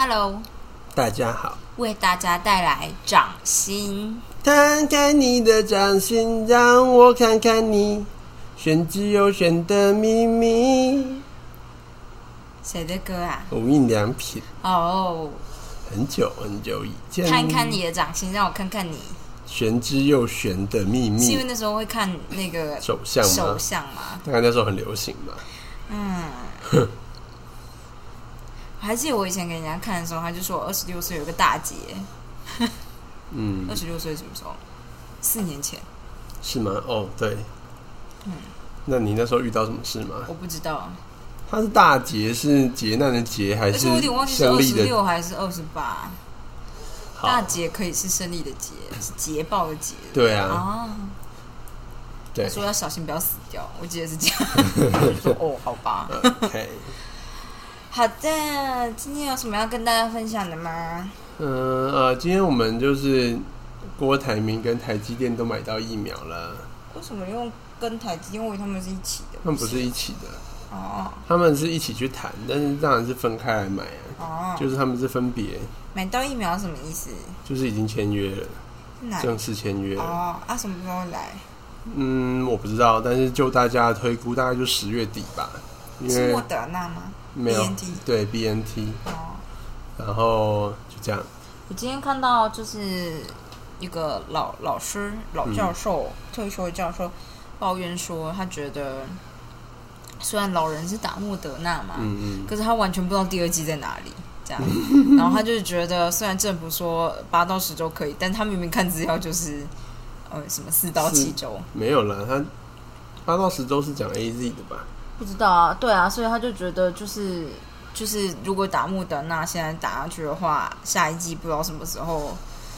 Hello，大家好，为大家带来掌心。看看你的掌心，让我看看你玄之又玄的秘密。谁的歌啊？无印良品，哦、很久很久以前。看看你的掌心，让我看看你。玄之又玄的秘是因为密，那时候会看那个手相吗手？相嘛？大概那时候很流行嘛。嗯。我还记得我以前给人家看的时候，他就说我二十六岁有个大劫。嗯二，十六岁什么时候？四年前，是吗？哦，对。嗯那你那时候遇到什么事吗？我不知道，他是大劫，是劫难的劫，还是而且我有点忘记是二十？六还是二十八。大劫可以是胜利的劫，是捷报的捷。对啊，啊，对说要小心不要死掉，我记得是这样。说哦，好吧。OK。好的，今天有什么要跟大家分享的吗？嗯呃，今天我们就是郭台铭跟台积电都买到疫苗了，为什么用跟台积电？因为他们是一起的。他们不是一起的，哦他们是一起去谈，但是当然是分开来买啊，哦，就是他们是分别，买到疫苗什么意思？就是已经签约了，哪？正式签约了。哦啊，什么时候来？嗯，我不知道，但是就大家推估，大概就十月底吧，因为是莫德纳吗？没有 BNT 对 BNT，哦，然后就这样，我今天看到就是一个老老师、老教授、退休的教授抱怨说，他觉得虽然老人是打莫德纳嘛，嗯嗯，可是他完全不知道第二季在哪里，这样，然后他就是觉得，虽然政府说八到十周可以，但他明明看资料就是，呃，什么四到七周，没有了，他八到十周是讲 AZ 的吧？不知道啊，对啊，所以他就觉得就是就是，如果打莫德纳现在打下去的话，下一季不知道什么时候，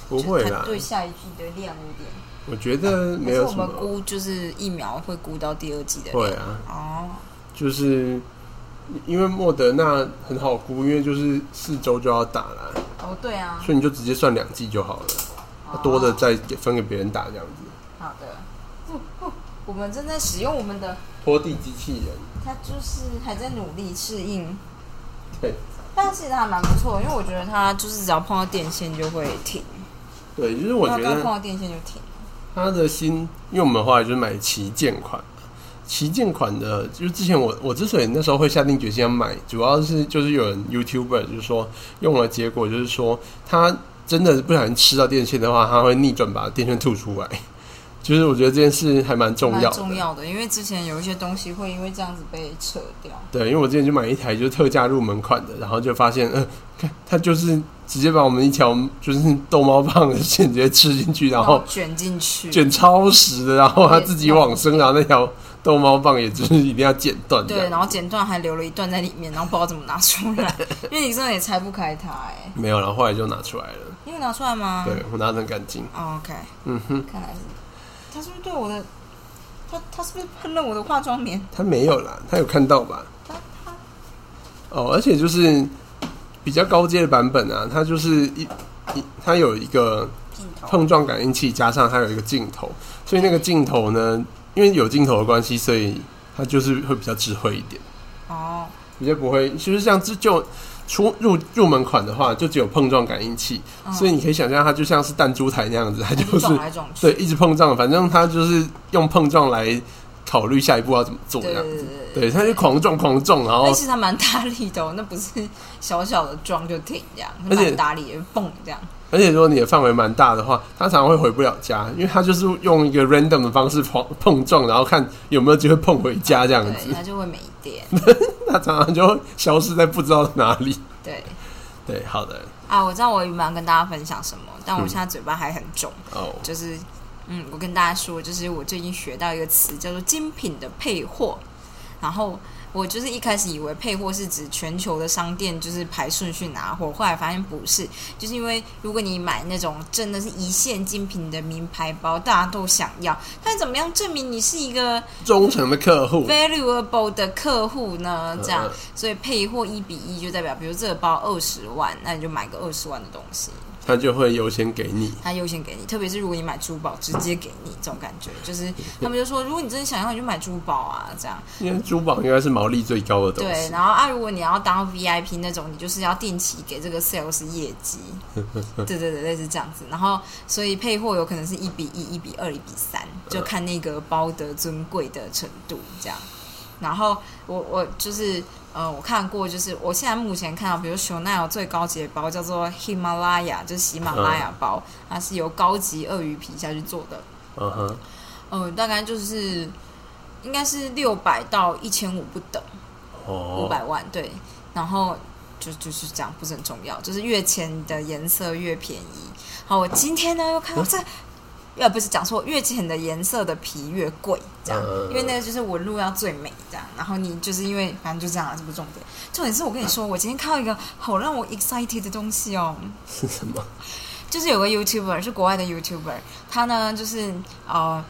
不会啦，对下一季的量有点，我觉得没有什么估就是疫苗会估到第二季的量，会啊，哦，就是因为莫德纳很好估，因为就是四周就要打了，哦，对啊，所以你就直接算两季就好了，哦。多的再给分给别人打这样子。好的，哦哦我们正在使用我们的。拖地机器人，他就是还在努力适应，对但其实还蛮不错，因为我觉得他就是只要碰到电线就会停，对，就是我觉得碰到电线就停。他的新，因为我们后来就是买旗舰款，旗舰款的，就是之前我我之所以那时候会下定决心要买，主要是就是有人 YouTuber 就是说用了，结果就是说他真的不小心吃到电线的话，他会逆转把电线吐出来。就是我觉得这件事还蛮重要的，重要的，因为之前有一些东西会因为这样子被扯掉。对，因为我之前就买一台就是特价入门款的，然后就发现，呃，看它就是直接把我们一条就是逗猫棒的线直接吃进去，然后卷进去，卷超实的，然后它自己往生，然后那条逗猫棒也就是一定要剪断对，然后剪断还留了一段在里面，然后不知道怎么拿出来，因为你真的也拆不开它哎、没有，然后后来就拿出来了，你有拿出来吗？对我拿得很干净。哦，OK，嗯哼，看来是他是不是对我的，他他是不是喷了我的化妆棉？他没有啦，他有看到吧？他他哦，而且就是比较高阶的版本啊，它就是一一它有一个碰撞感应器，加上它有一个镜头，所以那个镜头呢，因为有镜头的关系，所以它就是会比较智慧一点，哦，比较不会，就是像这就出入入门款的话，就只有碰撞感应器，嗯所以你可以想象它就像是弹珠台那样子，它就是对一直碰撞，反正它就是用碰撞来考虑下一步要怎么做这样子，对它就狂撞狂撞，然后但是它蛮大力的、哦，那不是小小的撞就停这样，而且蛮大力的，蹦这样。而且如果你的范围蛮大的话，它常常会回不了家，因为它就是用一个 random 的方式碰碰撞，然后看有没有机会碰回家这样，子。它就会没电。它常常就会消失在不知道哪里。对。对，好的，啊，我知道我原本要跟大家分享什么，但我现在嘴巴还很肿，哦，就是嗯，我跟大家说，就是我最近学到一个词叫做精品的配货，然后。我就是一开始以为配货是指全球的商店就是排顺序拿货，后来发现不是，就是因为如果你买那种真的是一线精品的名牌包，大家都想要，但怎么样证明你是一个忠诚的客户，valuable 的客户呢？这样嗯，所以配货一比一就代表，比如这个包二十万，那你就买个二十万的东西。他就会优先给你。他优先给你，特别是如果你买珠宝，直接给你这种感觉，就是他们就说，如果你真的想要，你就买珠宝啊，这样。因为珠宝应该是毛利最高的东对，西。然后啊，如果你要当 VIP 那种，你就是要定期给这个 sales 业绩。对对对，类似这样子。然后，所以配货有可能是一比一、一比二、一比三，就看那个包的尊贵的程度这样。然后我我就是呃，我看过，就是我现在目前看到，比如 Chanel 最高级的包叫做 Himalaya，就是喜马拉雅包，它是由高级鳄鱼皮下去做的。嗯哼，呃，大概就是应该是六百到一千五不等。五哦，百万，对，然后就就是这样，不是很重要，就是越浅的颜色越便宜。好，我今天呢又看到这，呃，不是讲错，越浅的颜色的皮越贵，这样，嗯因为那个就是我路要最美，这样。然后你就是因为反正就这样了，这不是重点，重点是我跟你说，我今天看到一个好让我 excited 的东西哦，是什么？就是有个 YouTuber 是国外的 YouTuber，他呢就是呃，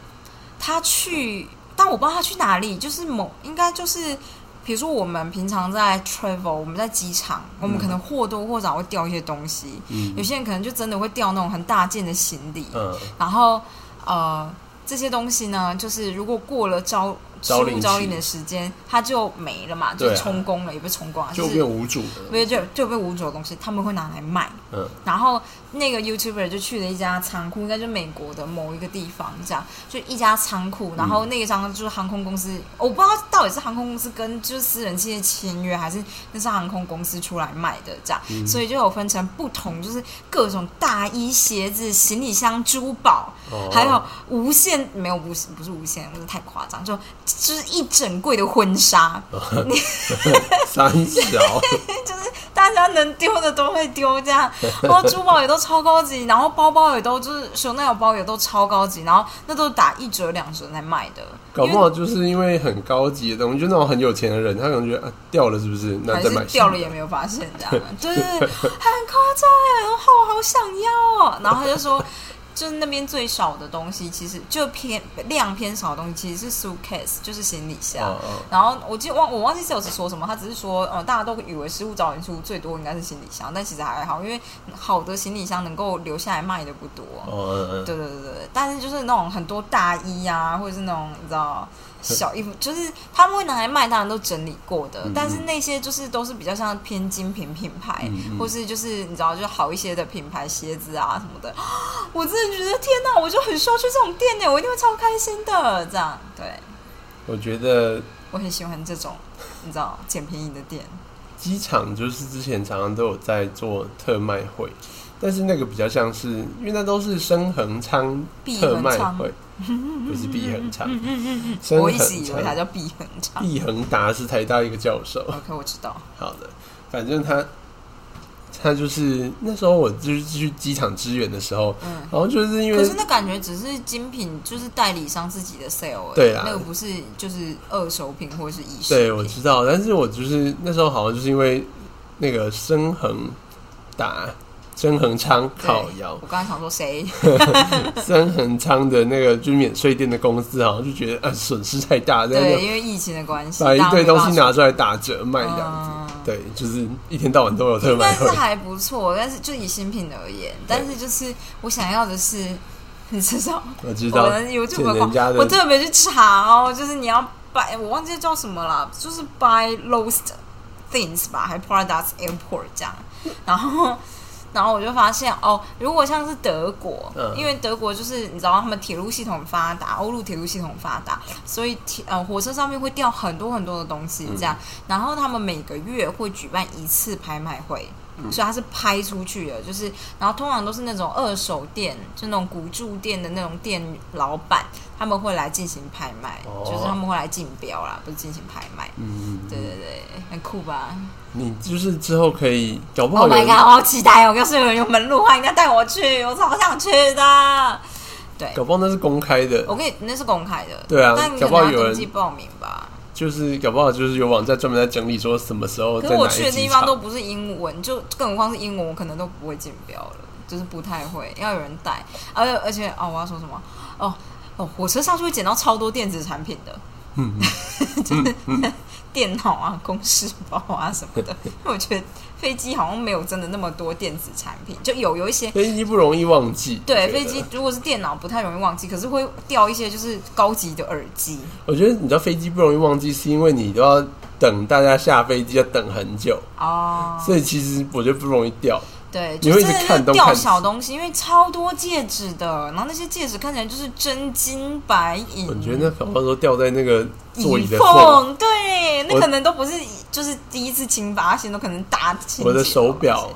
他去，但我不知道他去哪里，就是某应该就是。比如说，我们平常在 travel，我们在机场，我们可能或多或少会掉一些东西。嗯有些人可能就真的会掉那种很大件的行李，嗯，然后呃，这些东西呢，就是如果过了招失物招领的时间，它就没了嘛，就充公了，也不是充公啊，就是变无主的。不是就就被无主的东西，他们会拿来卖。嗯然后那个 YouTuber 就去了一家仓库，应该就美国的某一个地方，这样就一家仓库。然后那个仓就是航空公司，我不知道到底是航空公司跟就是私人企业签约，还是那是航空公司出来卖的这样。所以就有分成不同，就是各种大衣、鞋子、行李箱、珠宝，哦还有无限没有无不是无限，不是太夸张，就就是一整柜的婚纱。三小，就是大家能丢的都会丢，这样，然后珠宝也都超高级，然后包包也都就是熊奈有包也都超高级，然后那都是打一折两折来卖的，搞不好就是因为很高级的东西，就那种很有钱的人，他可能觉得啊掉了是不是？那还是再买掉了也没有发现，这样，对对对，很夸张哎，然后我好想要哦，然后他就说。就是那边最少的东西，其实就偏量偏少的东西，其实是 suitcase，就是行李箱。然后我记得忘我忘记 sales 说什么，他只是说，呃，大家都以为失物找人数最多应该是行李箱，但其实还好，因为好的行李箱能够留下来卖的不多。哦嗯嗯对对对对，但是就是那种很多大衣啊，或者是那种你知道小衣服，就是他们会拿来卖，当然都整理过的，嗯但是那些就是都是比较像偏精品品牌，或是就是你知道，就好一些的品牌鞋子啊什么的。我真的觉得天哪，我就很需要去这种店呢，我一定会超开心的。这样，对我觉得我很喜欢这种你知道捡便宜的店。机场就是之前常常都有在做特卖会，但是那个比较像是，因为那都是深恒昌碧特卖会，不是毕恒昌，我一直以为他。叫毕恒昌。毕恒达是台大一个教授，OK，我知道。好的，反正他他就是那时候我就是去机场支援的时候，嗯。然后就是因为可是那感觉只是精品，就是代理商自己的 sale，对啊那个不是就是二手品或者是一对手品。我知道，但是我就是那时候好像就是因为那个深恒达深恒昌对靠腰我刚才想说谁？曾恒昌的那个就是免税店的公司，好像就觉得呃损失太大，对，因为疫情的关系，把一堆东西拿出出来打折卖这样子。嗯对，就是一天到晚都有特卖是还不错，但是就以新品而言，但是就是我想要的是，你知道，我知道，我的 YouTube 捡人家的我特别去查哦，就是你要 buy，我忘记叫什么了，就是 buy lost things 吧，还 products import 这样，然后。然后我就发现哦，如果像是德国，嗯。因为德国就是你知道他们铁路系统发达，欧陆铁路系统发达，所以铁呃火车上面会掉很多很多的东西这样。然后他们每个月会举办一次拍卖会，所以它是拍出去的，就是然后通常都是那种二手店，就那种古著店的那种店老板，他们会来进行拍卖，哦就是他们会来竞标啦，不是进行拍卖。嗯，对对对，很酷吧你就是之后可以搞不好？Oh my god，我好期待哦！要是有人有门路的话，应该带我去，我超想去的。对，搞不好那是公开的，我跟你那是公开的，对啊但你可搞不好有人能要登记报名吧。就是搞不好就是有网站专门在整理说什么时候可是我去的。地方都不是英文，就更何况是英文，我可能都不会竞标了，就是不太会，要有人带。而而且哦，我要说什么？哦哦，火车上去会捡到超多电子产品的，就是 电脑啊、公事包啊什么的。因为我觉得飞机好像没有真的那么多电子产品，就有有一些。飞机不容易忘记。对，飞机如果是电脑不太容易忘记，可是会掉一些就是高级的耳机。我觉得你知道飞机不容易忘记，是因为你都要等大家下飞机要等很久，哦，所以其实我觉得不容易掉。对，就真的是掉小东西，因为超多戒指的，然后那些戒指看起来就是真金白银。我觉得那搞到时候掉在那个座椅椅的缝，缝，对，那可能都不是就是第一次亲发现，都可能大亲。我的手表，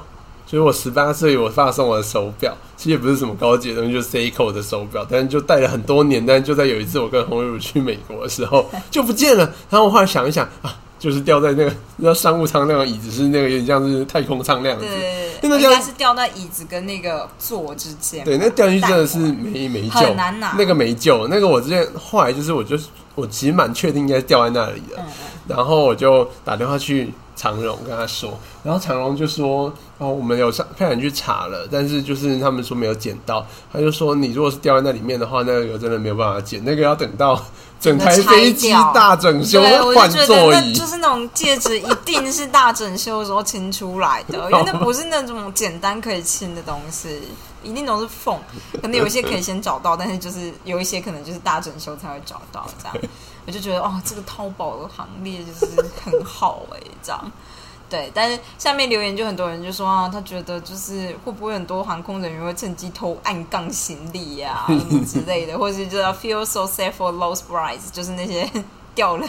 就是我十八岁我爸送我的手表，其实也不是什么高级的东西，就是 Seiko 的手表，但是就戴了很多年，但是就在有一次我跟洪瑞如去美国的时候就不见了，然后我后来想一想啊。就是掉在那个，你知道商务舱那种椅子是那个有点像是太空舱那样子，对，那这样应该是掉在椅子跟那个座之间。对，那掉进去真的是没没救，很难拿。那个没救。那个我之前后来就是，我就我其实蛮确定应该掉在那里的，嗯然后我就打电话去长荣跟他说，然后长荣就说哦，我们有上派人去查了，但是就是他们说没有捡到，他就说你如果是掉在那里面的话，那个真的没有办法捡，那个要等到整台飞机大整修对，我换就觉得座椅。那就是那种戒指，一定是大整修的时候清出来的，因为那不是那种简单可以清的东西，一定都是缝。可能有一些可以先找到，但是就是有一些可能就是大整修才会找到这样。我就觉得哦，这个淘宝的行列就是很好哎、这样。对，但是下面留言就很多人就说啊，他觉得就是会不会很多航空人员会趁机偷暗杠行李呀、什么之类的，或者是叫 feel so sad for lost brides，就是那些 掉了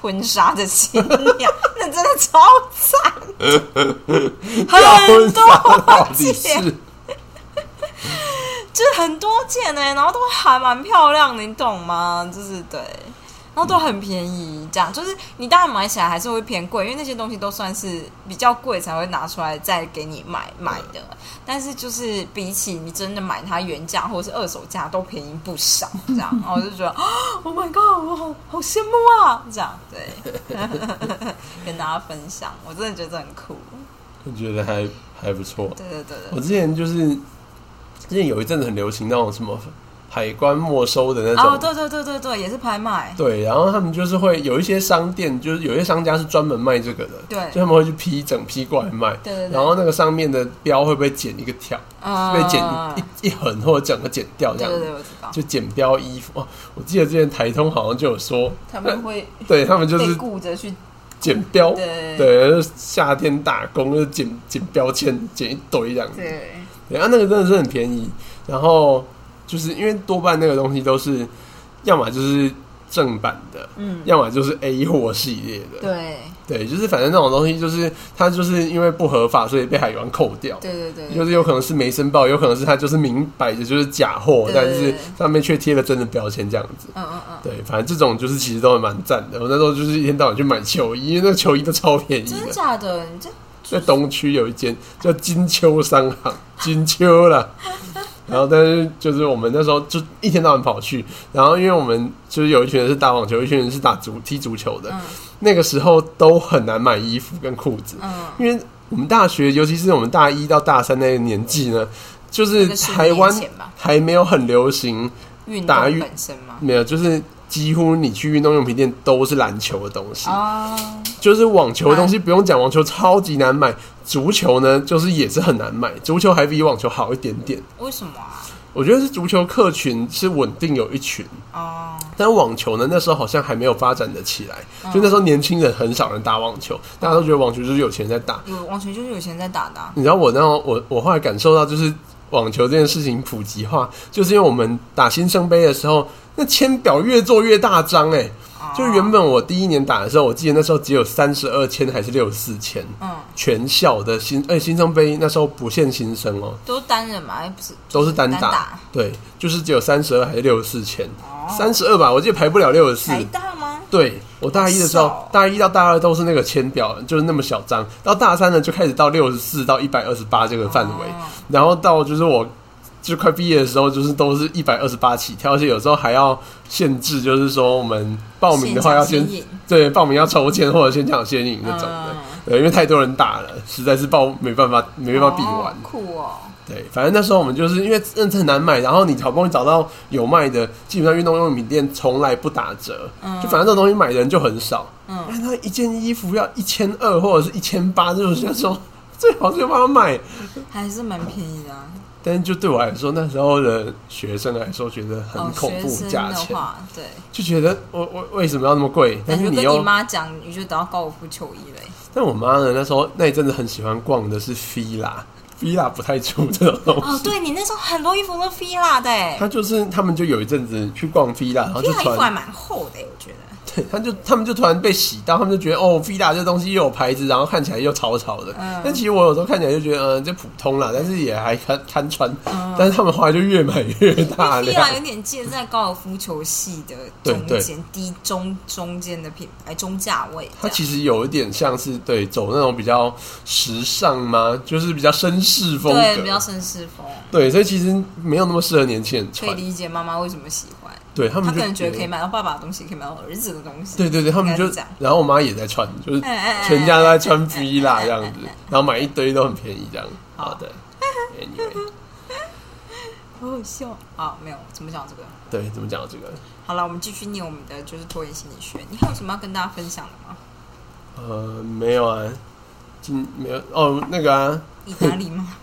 婚纱的新娘，那真的超惨，很 多件，就是很多件呢、然后都还蛮漂亮的，你懂吗？就是对。然后都很便宜，这样就是你当然买起来还是会偏贵，因为那些东西都算是比较贵才会拿出来再给你买买的。但是就是比起你真的买它原价或者是二手价，都便宜不少。这样，然 后我就觉得，Oh my god，我好好羡慕啊！这样对，跟大家分享，我真的觉得很酷。我觉得还还不错。对对对我，之前就是之前有一阵子很流行那种什么海关没收的那种，哦，对对对对对，也是拍卖。对，然后他们就是会有一些商店，就是有一些商家是专门卖这个的，对就他们会去批整批过来卖，对对对，然后那个上面的标会不会剪一个条，呃被剪一一横或者整个剪掉这样子，对对对，我知道。就剪标衣服。哦，我记得之前台通好像就有说，他们会 对他们就是顾着去剪标，对对，就夏天打工就剪剪标签，剪一堆这样子。对对，啊，那个真的是很便宜。然后就是因为多半那个东西都是，要么就是正版的，嗯要么就是 A 货系列的。对对，就是反正那种东西，就是它就是因为不合法，所以被海关扣掉。对对对，就是有可能是没申报，有可能是它就是明摆着就是假货，但是上面却贴了真的标签这样子。嗯嗯嗯，对，反正这种就是其实都还蛮赞的。我那时候就是一天到晚去买球衣，因为那个球衣都超便宜真的的。假的？你这在东区有一间叫金秋商行，金秋啦。然后，但是就是我们那时候就一天到晚跑去，然后因为我们就是有一群人是打网球，一群人是打足踢足球的，嗯那个时候都很难买衣服跟裤子，嗯，因为我们大学，尤其是我们大一到大三那个年纪呢，就是台湾还没有很流行，运打运动本身吗？没有，就是几乎你去运动用品店都是篮球的东西，哦，就是网球的东西不用讲，网球超级难买。足球呢，就是也是很难买，足球还比网球好一点点。为什么啊？我觉得是足球客群是稳定有一群，哦，但网球呢，那时候好像还没有发展的起来，就那时候年轻人很少人打网球，大家都觉得网球就是有钱在打。有网球就是有钱在打的啊，你知道我那我我后来感受到，就是网球这件事情普及化，就是因为我们打新生杯的时候，那签表越做越大张哎、哦就原本我第一年打的时候，我记得那时候只有三十二签还是六十四签，嗯，全校的新哎新生杯那时候不限新生哦，都是单人嘛，哎不是，都是单打，对，就是只有三十二还是六十四签，哦，三十二吧，我记得排不了六十四。大吗？对我大一的时候，大一到大二都是那个签表，就是那么小张，到大三呢就开始到六十四到一百二十八这个范围，哦。然后到就是我就快毕业的时候，就是都是一百二十八起跳，而且有时候还要限制，就是说我们报名的话要先对报名要抽签或者先抢先赢那种的，嗯。对，因为太多人打了，实在是报没办法没办法比完。哦，酷哦，对，反正那时候我们就是因为真的很难买，然后你好不容易找到有卖的，基本上运动用品店从来不打折，嗯。就反正这种东西买的人就很少。嗯。哎，那一件衣服要一千二或者是一千八，就是想说最好就帮他买。还是蛮便宜的、啊。但是就对我来说，那时候的学生来说，觉得很哦，恐怖价钱，对，就觉得我我为什么要那么贵？但是你跟你妈讲，你就得到高尔夫球衣嘞。但我妈呢，那时候那一阵子很喜欢逛的是 fila，fila 不太出这种东西哦，对你那时候很多衣服都 fila 的哎他就是他们就有一阵子去逛 fila，然后就，fila 衣服还蛮厚的哎，我觉得。对，他就他们就突然被洗到，他们就觉得哦，Vida 这东西又有牌子，然后看起来又潮潮的。嗯但其实我有时候看起来就觉得，嗯、这普通啦，但是也还堪堪穿。嗯但是他们后来就越买越大因为量 fila。有点介在高尔夫球系的中间低中中间的品牌中价位。它其实有一点像是对走那种比较时尚吗？就是比较绅士风对，比较。绅士风，对，所以其实没有那么适合年轻人穿。可以理解妈妈为什么喜欢。对他们就他可能觉得可以买到爸爸的东西，可以买到儿子的东西。对对对，他们就这样，然后我妈也在穿，就是全家都在穿哎 V 啦这样子，然后买一堆都很便宜这样。好好的 好好笑。啊，没有怎么讲这个。对，怎么讲这个？好了，我们继续念我们的就是拖延心理学。你还有什么要跟大家分享的吗？呃，没有啊，今没有哦，那个啊，意大利吗？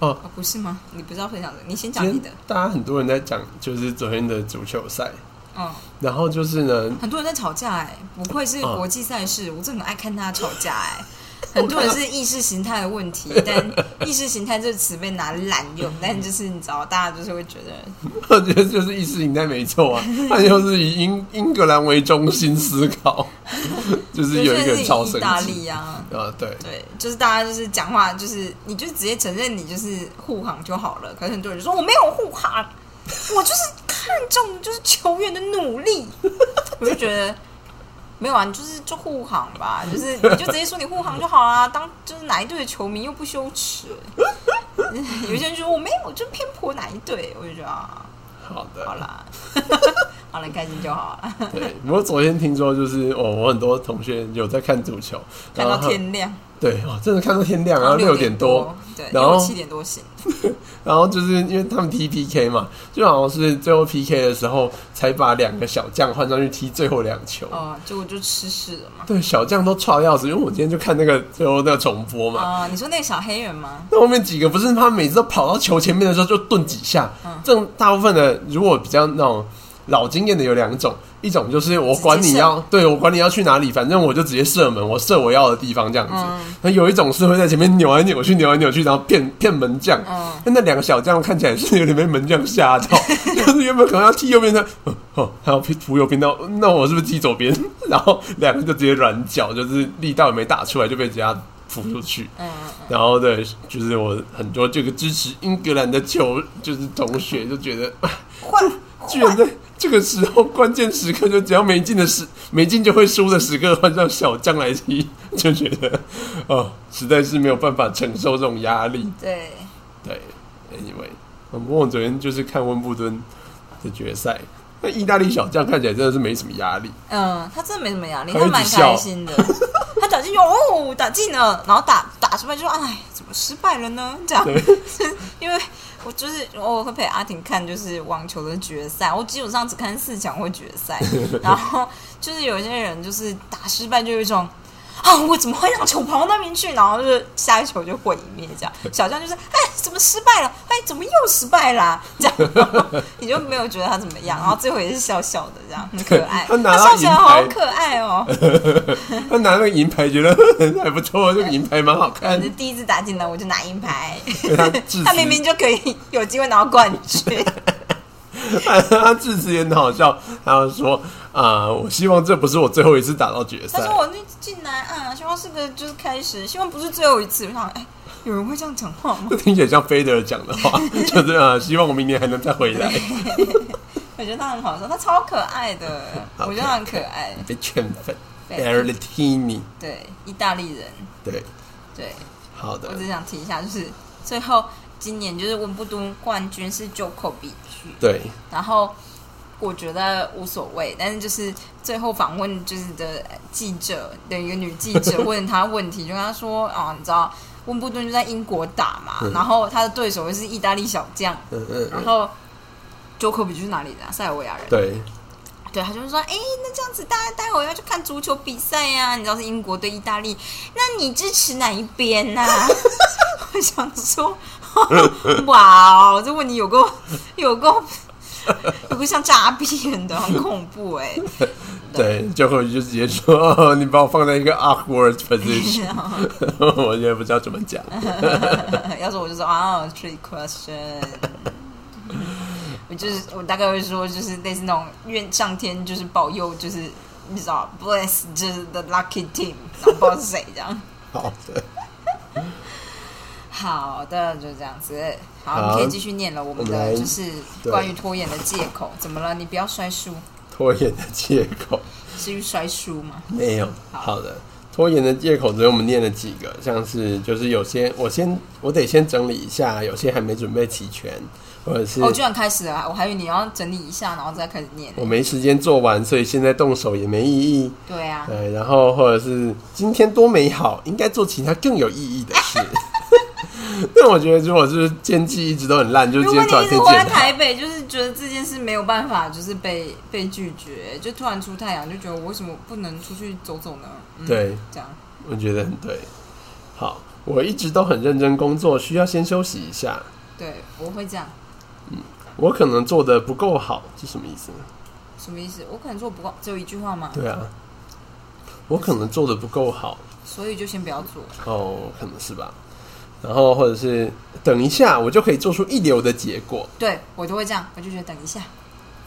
哦。不是吗？你不是要分享的，你先讲你的。大家很多人在讲，就是昨天的足球赛，嗯，然后就是呢，很多人在吵架哎、不愧是嗯国际赛事，我真的很爱看他吵架哎、很多人是意识形态的问题，但意识形态这个词被拿来滥用，但就是你知道，大家就是会觉得，我觉得就是意识形态没错啊，他就是以英英格兰为中心思考，就是有一个人超意大利啊，啊，对，对，就是大家就是讲话，就是你就直接承认你就是护航就好了。可是很多人就说我没有护航，我就是看中就是球员的努力。我就觉得没有啊，你就是就护航吧，就是你就直接说你护航就好啦。当就是哪一队的球迷又不羞耻，有些人就说我没有，就偏颇哪一队，我就觉得啊，好的，好啦，好了，你开心就好了，对。不过昨天听说，就是哦，我很多同学有在看足球，看到天亮，对哦，真的看到天亮，然后六六点多，，对，然后七点多醒。然后就是因为他们踢 PK 嘛，就好像是最后 PK 的时候才把两个小将换上去踢最后两球。哦，结果就吃屎了嘛。对，小将都差要死，因为我今天就看那个最后那个重播嘛。啊、你说那个小黑人吗？那后面几个不是他每次都跑到球前面的时候就顿几下，嗯这种大部分的如果比较那种老经验的有两种，一种就是我管你要对我管你要去哪里，反正我就直接射门，我射我要的地方这样子。嗯那有一种是会在前面扭来扭去，扭来扭去，然后骗 骗门将。嗯，那那两个小将看起来是有点被门将吓到，就是原本可能要踢右边的，哦哦，还要扶右边，到那我是不是踢左边？然后两个就直接软脚，就是力道也没打出来就被人家扑出去。嗯然后对，就是我很多这个支持英格兰的球，就是同学就觉得，啊换居然在这个时候关键时刻，就只要没进的时没进就会输的时刻，换上小将来踢，就觉得哦，实在是没有办法承受这种压力。对，对，anyway，不过我昨天就是看温布顿的决赛，那意大利小将看起来真的是没什么压力，嗯，他真的没什么压力，他蛮开心的。他打进哦，打进了，然后打打出来就说：“哎，怎么失败了呢？”这样，因为我就是我会陪阿婷看就是网球的决赛，我基本上只看四强或决赛，然后就是有一些人就是打失败就有一种。啊！我怎么会让球跑到那边去？然后就是下一球就毁灭这样。小将就是，哎，怎么失败了？哎，怎么又失败啦、这样 你就没有觉得他怎么样，然后最后也是笑笑的，这样很可爱。他笑起来好可爱哦。他拿那个银牌觉得还不错，这个银牌蛮好看你，第一次打进来我就拿银牌，他他明明就可以有机会拿到冠军。他致辞也很好笑，他就说啊、我希望这不是我最后一次打到决赛他说。我那进来啊，希望是个就是开始，希望不是最后一次。我想，哎，有人会这样讲话吗？这听起来像菲德尔讲的话，就是啊、希望我明年还能再回来。我觉得他很好笑，他超可爱的，我觉得他很可爱。被圈粉 e r l t i n i 对，意大利人，对，对好的我，只想提一下，就是最后今年就是温布顿冠军是 Djokovic，对，然后我觉得无所谓，但是就是最后访问就是的记者的一个女记者问他问题，就跟他说啊，你知道温布顿就在英国打嘛，然后他的对手又是意大利小将，嗯嗯嗯，然后 Jokovic 是哪里的、啊？塞尔维亚人。对，对，他就是说，哎，那这样子，大家待会儿要去看足球比赛呀、你知道是英国对意大利，那你支持哪一边呢、我想说，哇哦，这问题有够有够有个像诈骗的，很恐怖哎、对，最后就直接说，哦，你把我放在一个 awkward position，我也不知道怎么讲。要是我就说啊，trick question。我就是我大概会说，就是类似那种愿上天就是保佑，就是你知道 bless 就是 the lucky team，然后不知道是谁这样。好的，好的，就这样子。好，好你可以继续念了。我们的就是关于拖延的借口，怎么了？你不要摔书，拖延的借口是于摔书吗？没有。好好的，拖延的借口只有我们念了几个，像是就是有些我先我得先整理一下，有些还没准备齐全，或者是哦，居然开始了，我还以为你要整理一下，然后再开始念。我没时间做完，所以现在动手也没意义。对啊，对，然后或者是今天多美好，应该做其他更有意义的事。但我觉得，如果是天气一直都很烂，就如今天突然果你一直活在台北，就是觉得这件事没有办法，就是被被拒绝，就突然出太阳，就觉得我为什么不能出去走走呢？嗯、，对，这样我觉得很对。好，我一直都很认真工作，需要先休息一下。对，我会这样。我可能做的不够好，是什么意思？什么意思？我可能做不够，只有一句话吗？对啊，我可能做的不够好，所以就先不要做。哦，可能是吧。然后或者是等一下，我就可以做出一流的结果。对我都会这样，我就觉得等一下。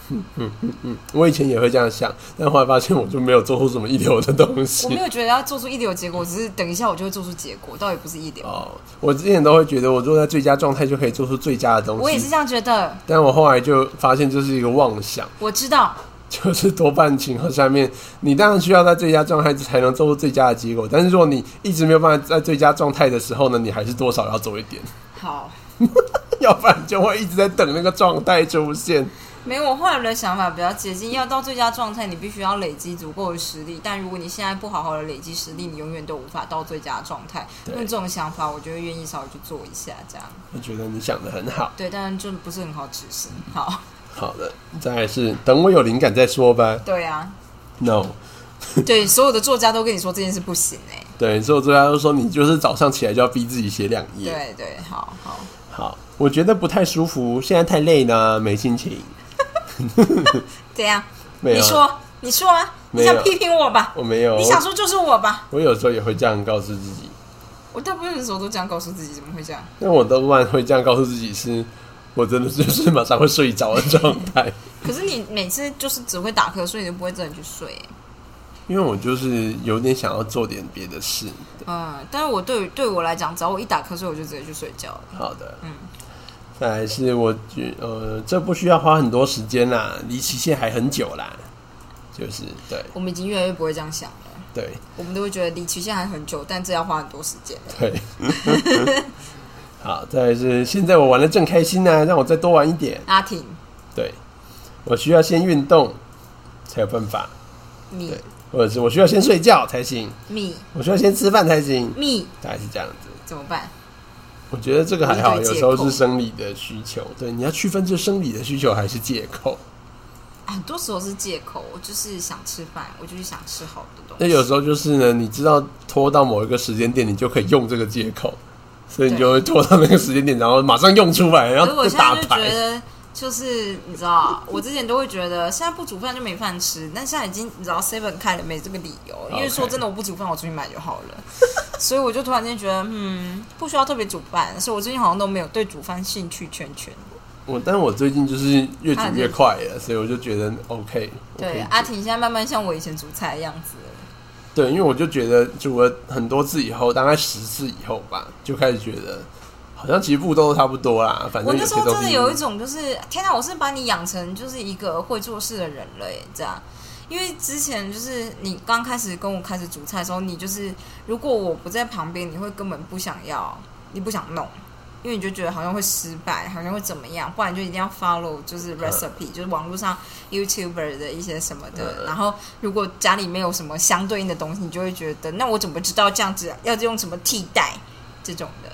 嗯嗯嗯，我以前也会这样想，但后来发现我就没有做出什么一流的东西我。没有觉得要做出一流的结果，只是等一下我就会做出结果，倒也不是一流。哦，我之前都会觉得我坐在最佳状态就可以做出最佳的东西，我也是这样觉得，但我后来就发现这是一个妄想，我知道，就是多半情况下面，你当然需要在最佳状态才能做出最佳的结果，但是如果你一直没有办法在最佳状态的时候呢，你还是多少要做一点，好，要不然就会一直在等那个状态出现。没有，我后来的想法比较接近，要到最佳状态，你必须要累积足够的实力。但如果你现在不好好的累积实力，你永远都无法到最佳状态。对用这种想法，我就会愿意稍微去做一下，这样我觉得你想的很好，对，但就不是很好执行。好，好的，再来是等我有灵感再说吧。对啊，No，对，所有的作家都跟你说这件事不行哎、对，所有作家都说你就是早上起来就要逼自己写两页。对对，好好，好，我觉得不太舒服，现在太累呢，没心情。怎样？没有，你说，你说啊，你想批评我吧？我没有。你想说就是我吧？我有时候也会这样告诉自己，我大部分的时候都这样告诉自己，怎么会这样？那我多半会这样告诉自己是，我真的就是马上会睡着的状态，可是你每次就是只会打瞌睡，你就不会真的去睡、欸因为我就是有点想要做点别的事。嗯，但是我对于对我来讲，只要我一打瞌睡，我就直接去睡觉了。好的，嗯，再来是我觉呃，这不需要花很多时间啦，离期限还很久啦，就是对我们已经越来越不会这样想了，对我们都会觉得离期限还很久，但这要花很多时间。对。好，再来是现在我玩的正开心呢、让我再多玩一点。阿婷，对，我需要先运动才有办法，你对或者是我需要先睡觉才行，你我需要先吃饭才行，你大概是这样子。怎么办？我觉得这个还好，有时候是生理的需求，对，你要区分这生理的需求还是借口。很多时候是借口，我就是想吃饭，我就是想吃好的东西那。有时候就是呢，你知道拖到某一个时间点，你就可以用这个借口，所以你就会拖到那个时间点，然后马上用出来，然后可是我现在就觉就打牌。得，就是你知道，我之前都会觉得现在不煮饭就没饭吃，但现在已经你知道 Seven 开了没这个理由，因为说真的，我不煮饭，我出去买就好了。所以我就突然间觉得，嗯，不需要特别煮饭，所以我最近好像都没有对煮饭兴趣全全。我，但我最近就是越煮越快了，所以我就觉得 OK 对，阿婷现在慢慢像我以前煮菜的样子了。对，因为我就觉得煮了很多次以后，大概十次以后吧，就开始觉得好像其实步骤都差不多啦。反正我那时候真的有一种就是，天哪！我是把你养成就是一个会做事的人了耶，这样。因为之前就是你刚开始跟我开始煮菜的时候，你就是如果我不在旁边，你会根本不想要，你不想弄，因为你就觉得好像会失败，好像会怎么样，不然就一定要 follow 就是 recipe，、就是网络上 YouTuber 的一些什么的。嗯然后如果家里没有什么相对应的东西，你就会觉得那我怎么知道这样子要用什么替代这种的？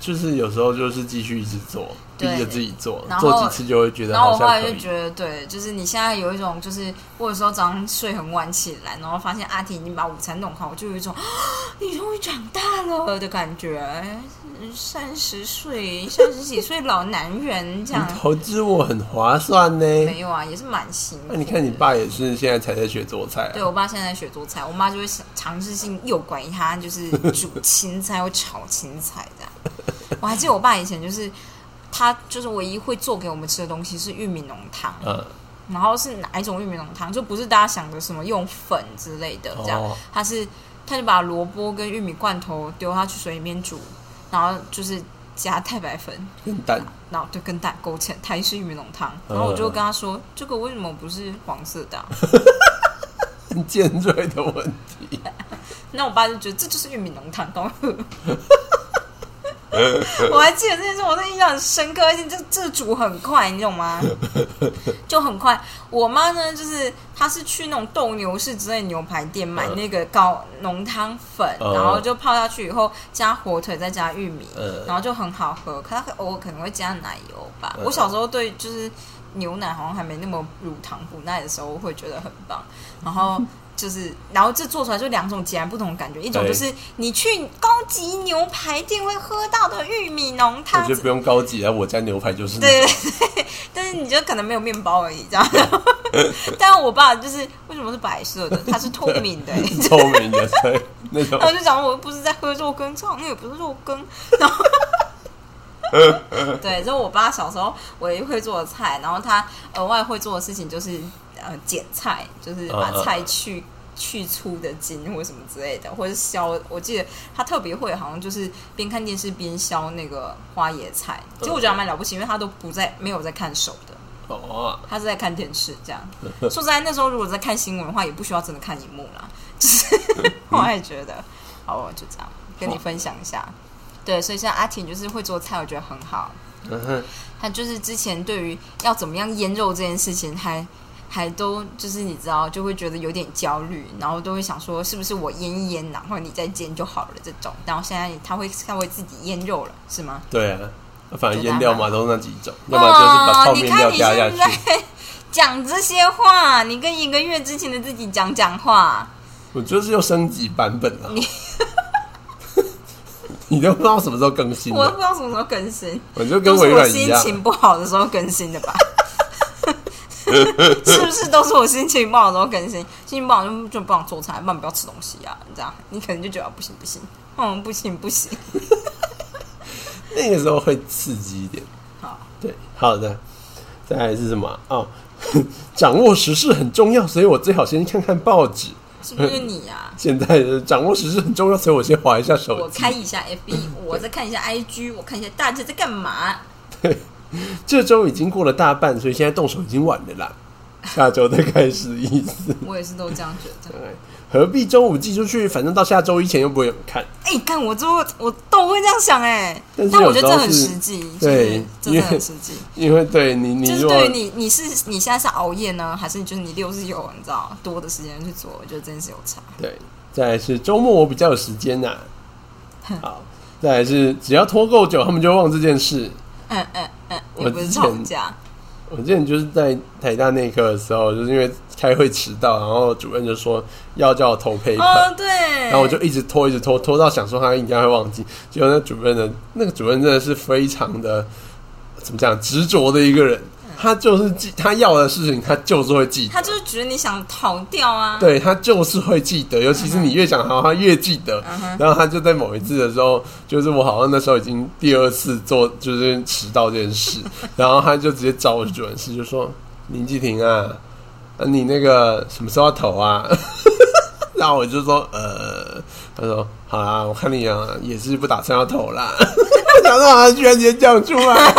就是有时候就是继续一直做，逼对着自己做然，后做几次就会觉得然后我后来就。觉得，对，就是你现在有一种，就是我有时候早上睡很晚起来，然后发现阿婷已经把午餐弄好，我就有一种啊 你终于长大了的感觉。三十岁、三十几岁老男人这样你，投资我很划算呢。没有啊，也是蛮辛苦的。那你看你爸也是现在才在学做菜、啊，对我爸现在在学做菜，我妈就会尝试性诱拐他，就是煮青菜或炒青菜这样。我还记得我爸以前就是他就是唯一会做给我们吃的东西是玉米浓汤，嗯，然后是哪一种玉米浓汤，就不是大家想的什么用粉之类的这样，哦。他是他就把萝卜跟玉米罐头丢下去水里面煮，然后就是加太白粉，跟蛋，然后就跟蛋勾芡，台式玉米浓汤，然后我就跟他说，这个为什么不是黄色的啊、很尖锐的问题。那我爸就觉得这就是玉米浓汤，刚喝。我还记得这件事，我真的印象很深刻，而且这这煮很快，你懂吗？就很快。我妈呢，就是她是去那种斗牛士之类的牛排店买嗯那个高浓汤粉，嗯然后就泡下去以后加火腿，再加玉米，嗯然后就很好喝。可她偶尔可能会加奶油吧。嗯我小时候对就是牛奶好像还没那么乳糖不耐的时候，会觉得很棒。然后就是，然后这做出来就两种截然不同的感觉，一种就是你去高级牛排店会喝到的玉米浓我汤觉，得不用高级啊，我家牛排就是对对对，但是你就可能没有面包而已，这样。但我爸就是为什么是白色的？它是透明的、欸，透明的，所以那种然后我就讲我不是在喝肉羹，这好像也不是肉羹，然后。对，就是我爸小时候唯一会做的菜，然后他额外会做的事情就是呃剪菜，就是把菜去去粗的筋或什么之类的，或者是削。我记得他特别会，好像就是边看电视边削那个花椰菜。其实我觉得还蛮了不起，因为他都不在没有在看手的。哦，他是在看电视这样。说实在，那时候如果在看新闻的话，也不需要真的看荧幕啦。就是 我也觉得，好，我就这样跟你分享一下。对，所以像阿婷就是会做菜，我觉得很好。嗯哼，他就是之前对于要怎么样腌肉这件事情还，还都就是你知道，就会觉得有点焦虑，然后都会想说是不是我腌一腌，然后你再煎就好了这种。然后现在他会他会自己腌肉了，是吗？对啊，反正腌料嘛都是那几种，要哦么就是把泡面料你看你加下现在去。讲这些话，你跟一个月之前的自己讲讲话。我就是又升级版本了。你都不知道什么时候更新我都不，知道什么时候更新，我就跟我微软一样。心情不好的时候更新的吧？是不是都是我心情不好的时候更新？心情不好就就不想做菜，不然不要吃东西啊，这样你可能就觉得不行不行，嗯，不行不行。那个时候会刺激一点。好，对，好的。再来是什么？哦，掌握时事很重要，所以我最好先看看报纸。是不是你啊？现在掌握时事很重要，所以我先划一下手机我机。开一下 FB，我再看一下 IG，我看一下大家在干嘛。这周已经过了大半，所以现在动手已经晚了啦。下周再开始意思。我也是都这样觉得。对，何必周五寄出去？反正到下周一前又不会有人看。哎、看我就我都会这样想哎、但但我觉得这很实际，对就真的很实际。因为对你，你就是对于你，你是你现在是熬夜呢，还是就是你六日有你知道多的时间去做？我觉得真的是有差。对，再来是周末我比较有时间呐、好，再来是只要拖够久，他们就忘这件事。嗯嗯嗯，我也不是吵架，我之前就是在台大那科的时候，就是因为开会迟到，然后主任就说要叫我投 paper，、哦对，然后我就一直拖，一直拖，拖到想说他应该会忘记。结果那主任呢，那个主任真的是非常的怎么讲执着的一个人，他就是记他要的事情，他就是会记得。他就是觉得你想逃掉啊。对他就是会记得，尤其是你越想逃，他越记得。嗯然后他就在某一次的时候，就是我好像那时候已经第二次做就是迟到这件事，然后他就直接找我主任室，就说林继廷啊，啊你那个什么时候要投啊？然后我就说呃，他说好啦，我看你啊也是不打算要投啦。想到他居然直接讲出来，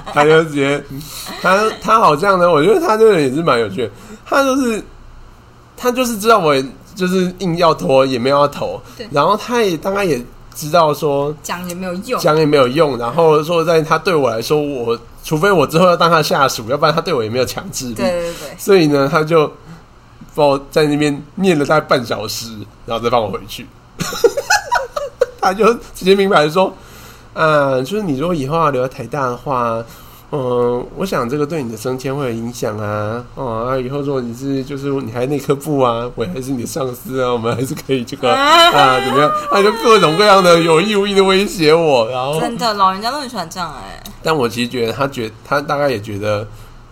他就直接他他好像呢，我觉得他这个人也是蛮有趣的，他就是他就是知道我就是硬要拖，也没有要投对，然后他也大概也知道说讲也没有用。讲也没有用，然后说在他对我来说，我除非我之后要当他下属，要不然他对我也没有强制力。对对对，所以呢，他就帮我在那边念了大概半小时，然后再放我回去。他就直接明白地说：“啊，就是你如果以后要留在台大的话，嗯，我想这个对你的升迁会有影响啊。哦，啊，以后如果你是就是你还内科部啊，我还是你的上司啊，我们还是可以这个 啊，怎么样？他就各种各样的有意无意的威胁我，然后真的老人家都很喜欢这样哎、但我其实觉得他觉他大概也觉得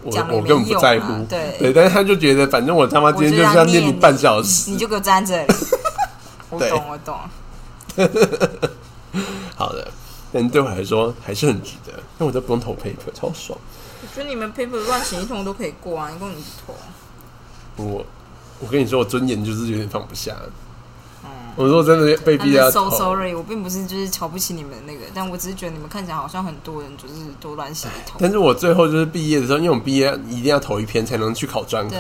我我根本不在乎，啊对对，但是他就觉得反正我他妈今天就是要念你半小时你，就给我站这里。我懂，我懂。好的，但对我来说还是很值得，因为我都不用投 paper，超爽。我觉得你们 paper 乱写一通都可以过啊，你根本不投。我我跟你说，我尊严就是有点放不下。我说真的被逼要投 so sorry，我并不是就是瞧不起你们的那个，但我只是觉得你们看起来好像很多人就是都乱写一通。但是我最后就是毕业的时候，因为我们毕业一定要投一篇才能去考专科。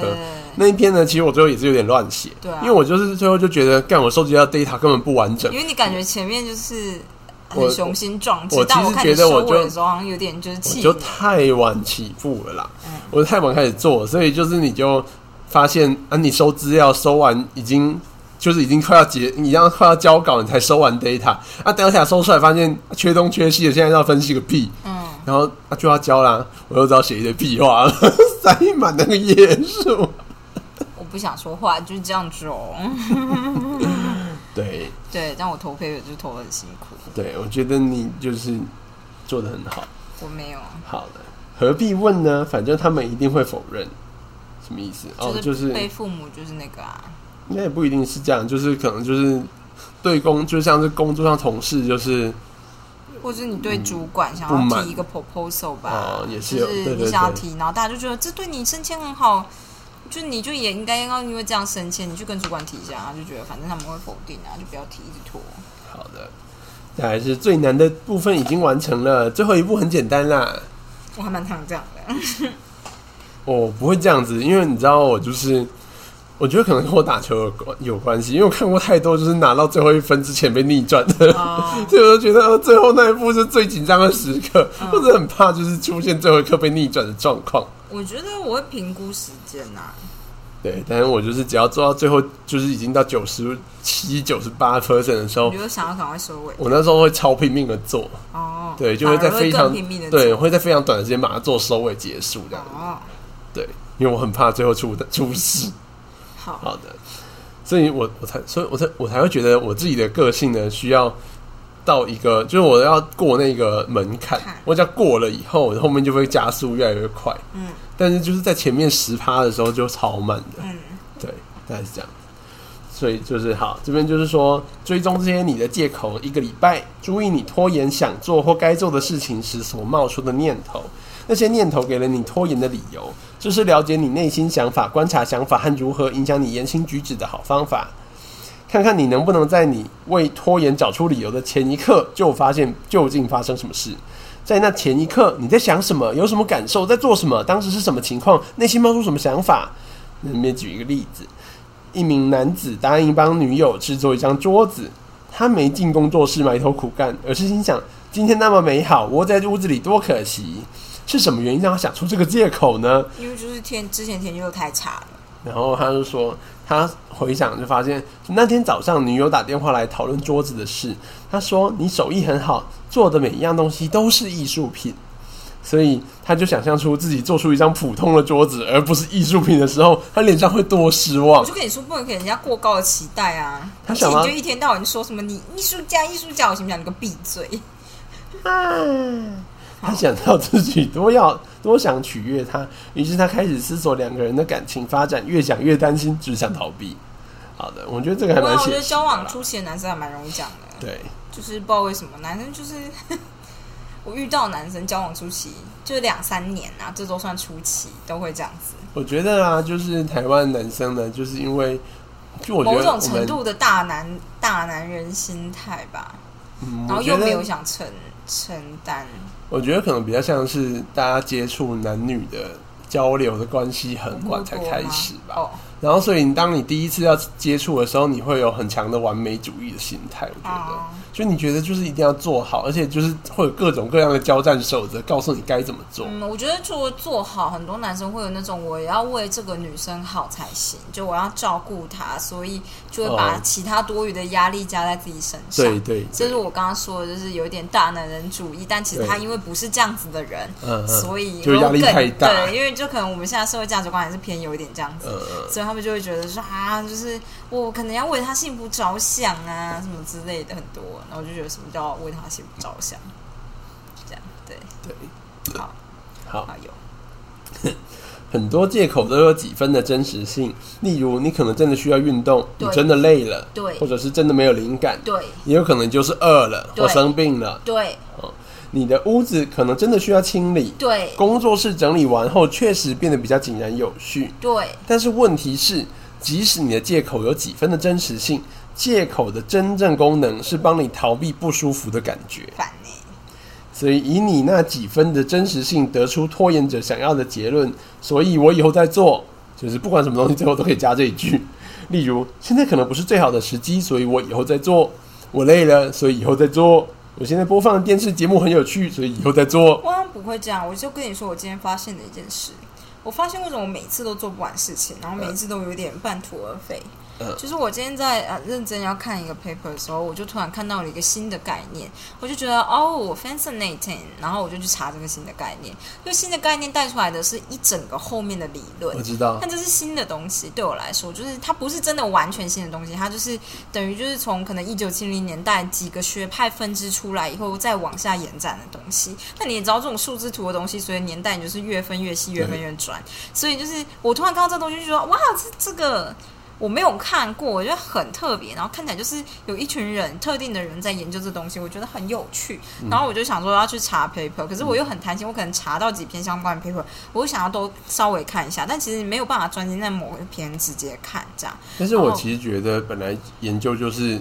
那一篇呢，其实我最后也是有点乱写，对啊因为我就是最后就觉得，干我收集到 data 根本不完整因，为你感觉前面就是很雄心壮志我，其实觉得我就好像有点就是气就。太晚起步了啦，嗯我太晚开始做，所以就是你就发现啊，你收资料收完已经就是已经快要结，你要快要交稿，你才收完 data，啊，data 收出来发现缺东缺西的，现在要分析个屁，嗯，然后啊就要交啦，我又知道写一堆屁话了，塞满那个页数，我不想说话，就是这样子哦。对。对，但我投配就投的很辛苦，对，我觉得你就是做的很好，我没有，好的，何必问呢？反正他们一定会否认，什么意思？哦，就是被父母就是那个啊，应该也不一定是这样，就是可能就是对工，就像是工作上同事，就是或者是你对主管想要提一个 proposal 吧，哦也是有就是你想要对提，然后大家就觉得这对你升迁很好，就你就也应该要因为这样升迁，你去跟主管提一下，他就觉得反正他们会否定啊，就不要提，一直拖。好的。那还是最难的部分已经完成了，最后一步很简单啦。我还蛮常这样的，我 不会这样子，因为你知道我就是，我觉得可能跟我打球有关有关系，因为我看过太多就是拿到最后一分之前被逆转的，哦，所以我就觉得呃最后那一步是最紧张的时刻，嗯或者很怕就是出现最后一刻被逆转的状况。我觉得我会评估时间呐、对，但是我就是只要做到最后，就是已经到九十七、九十八 percent 的时候我，就想要赶快收尾。我那时候会超拼命的做，哦，对，就会在非常拼命的对，会在非常短的时间把它做收尾结束这样。哦，对，因为我很怕最后出的出事。好，好的，所以我我才所以我才我才会觉得我自己的个性呢，需要到一个就是我要过那个门槛，我只要过了以后，我后面就会加速越来越快。嗯。但是就是在前面十趴的时候就超慢的，嗯，对，大概是这样。所以就是好，这边就是说，追踪这些你的借口一个礼拜，注意你拖延想做或该做的事情时所冒出的念头。那些念头给了你拖延的理由，这是了解你内心想法、观察想法和如何影响你言行举止的好方法。看看你能不能在你为拖延找出理由的前一刻，就发现究竟发生什么事。在那前一刻，你在想什么？有什么感受？在做什么？当时是什么情况？内心冒出什么想法？那里面举一个例子：一名男子答应帮女友制作一张桌子，他没进工作室埋头苦干，而是心想今天那么美好，窝在屋子里多可惜。是什么原因让他想出这个借口呢？因为就是天之前天气又太差了，然后他就说，他回想就发现那天早上女友打电话来讨论桌子的事，他说你手艺很好，做的每一样东西都是艺术品，所以他就想象出自己做出一张普通的桌子，而不是艺术品的时候，他脸上会多失望我就。跟你说不能给人家过高的期待啊！他想到你就一天到晚说什么你艺术家艺术家，我心想你个闭嘴。他想到自己多要 多想取悦他，于是他开始思索两个人的感情发展，越想越担心，只想逃避。好的，我觉得这个还哇，蛮我觉得交往初期的男生还蛮容易讲的，对。就是不知道为什么男生就是 我遇到男生交往初期就两三年啊，这都算初期，都会这样子，我觉得啊，就是台湾男生呢，就是因为，就我觉某种程度的大男大男人心态吧，嗯，然后又没有，想承承担，我觉得可能比较像是大家接触男女的交流的关系很晚才开始吧。哦，然后，所以当你第一次要接触的时候，你会有很强的完美主义的心态。我觉得，哦就你觉得就是一定要做好，而且就是会有各种各样的交战守则，告诉你该怎么做。嗯，我觉得做做好，很多男生会有那种我要为这个女生好才行，就我要照顾她，所以就会把哦。其他多余的压力加在自己身上。对对，这是我刚刚说的，就是有点大男人主义，但其实他因为不是这样子的人，嗯嗯，所以就压力更太大。对，因为就可能我们现在社会价值观还是偏有一点这样子，嗯，所以他们就会觉得说啊，就是我可能要为他幸福着想啊，什么之类的很多，然后我就觉得什么叫为他幸福着想，这样对，对，好，好，好有。很多借口都有几分的真实性，例如你可能真的需要运动，你真的累了，对或者是真的没有灵感，对也有可能就是饿了或生病了。对哦你的屋子可能真的需要清理，对工作室整理完后确实变得比较井然有序，对但是问题是，即使你的借口有几分的真实性，借口的真正功能是帮你逃避不舒服的感觉。所以以你那几分的真实性得出拖延者想要的结论，所以我以后再做，就是不管什么东西最后都可以加这一句。例如，现在可能不是最好的时机，所以我以后再做。我累了，所以以后再做。我现在播放的电视节目很有趣，所以以后再做。不会这样，我就跟你说，我今天发现的一件事。我发现为什么我每次都做不完事情，然后每一次都有点半途而废。嗯就是我今天在呃认真要看一个 paper 的时候，我就突然看到了一个新的概念，我就觉得哦，fascinating，然后我就去查这个新的概念。因为新的概念带出来的是一整个后面的理论我，知道但，这是新的东西，对我来说，就是它不是真的完全新的东西，它就是等于就是从可能一九七零年代几个学派分支出来以后，再往下延展的东西。那你也知道，这种数字图的东西，随着年代，你就是越分越细，越分越转。所以就是我突然看到这个东西，就觉得哇，这这个。我没有看过，我觉得很特别，然后看起来就是有一群人特定的人在研究这东西，我觉得很有趣。然后我就想说要去查 paper，可是我又很贪心，我可能查到几篇相关的 paper，我就想要都稍微看一下，但其实没有办法专心在某一篇直接看这样。但是我其实觉得本来研究就是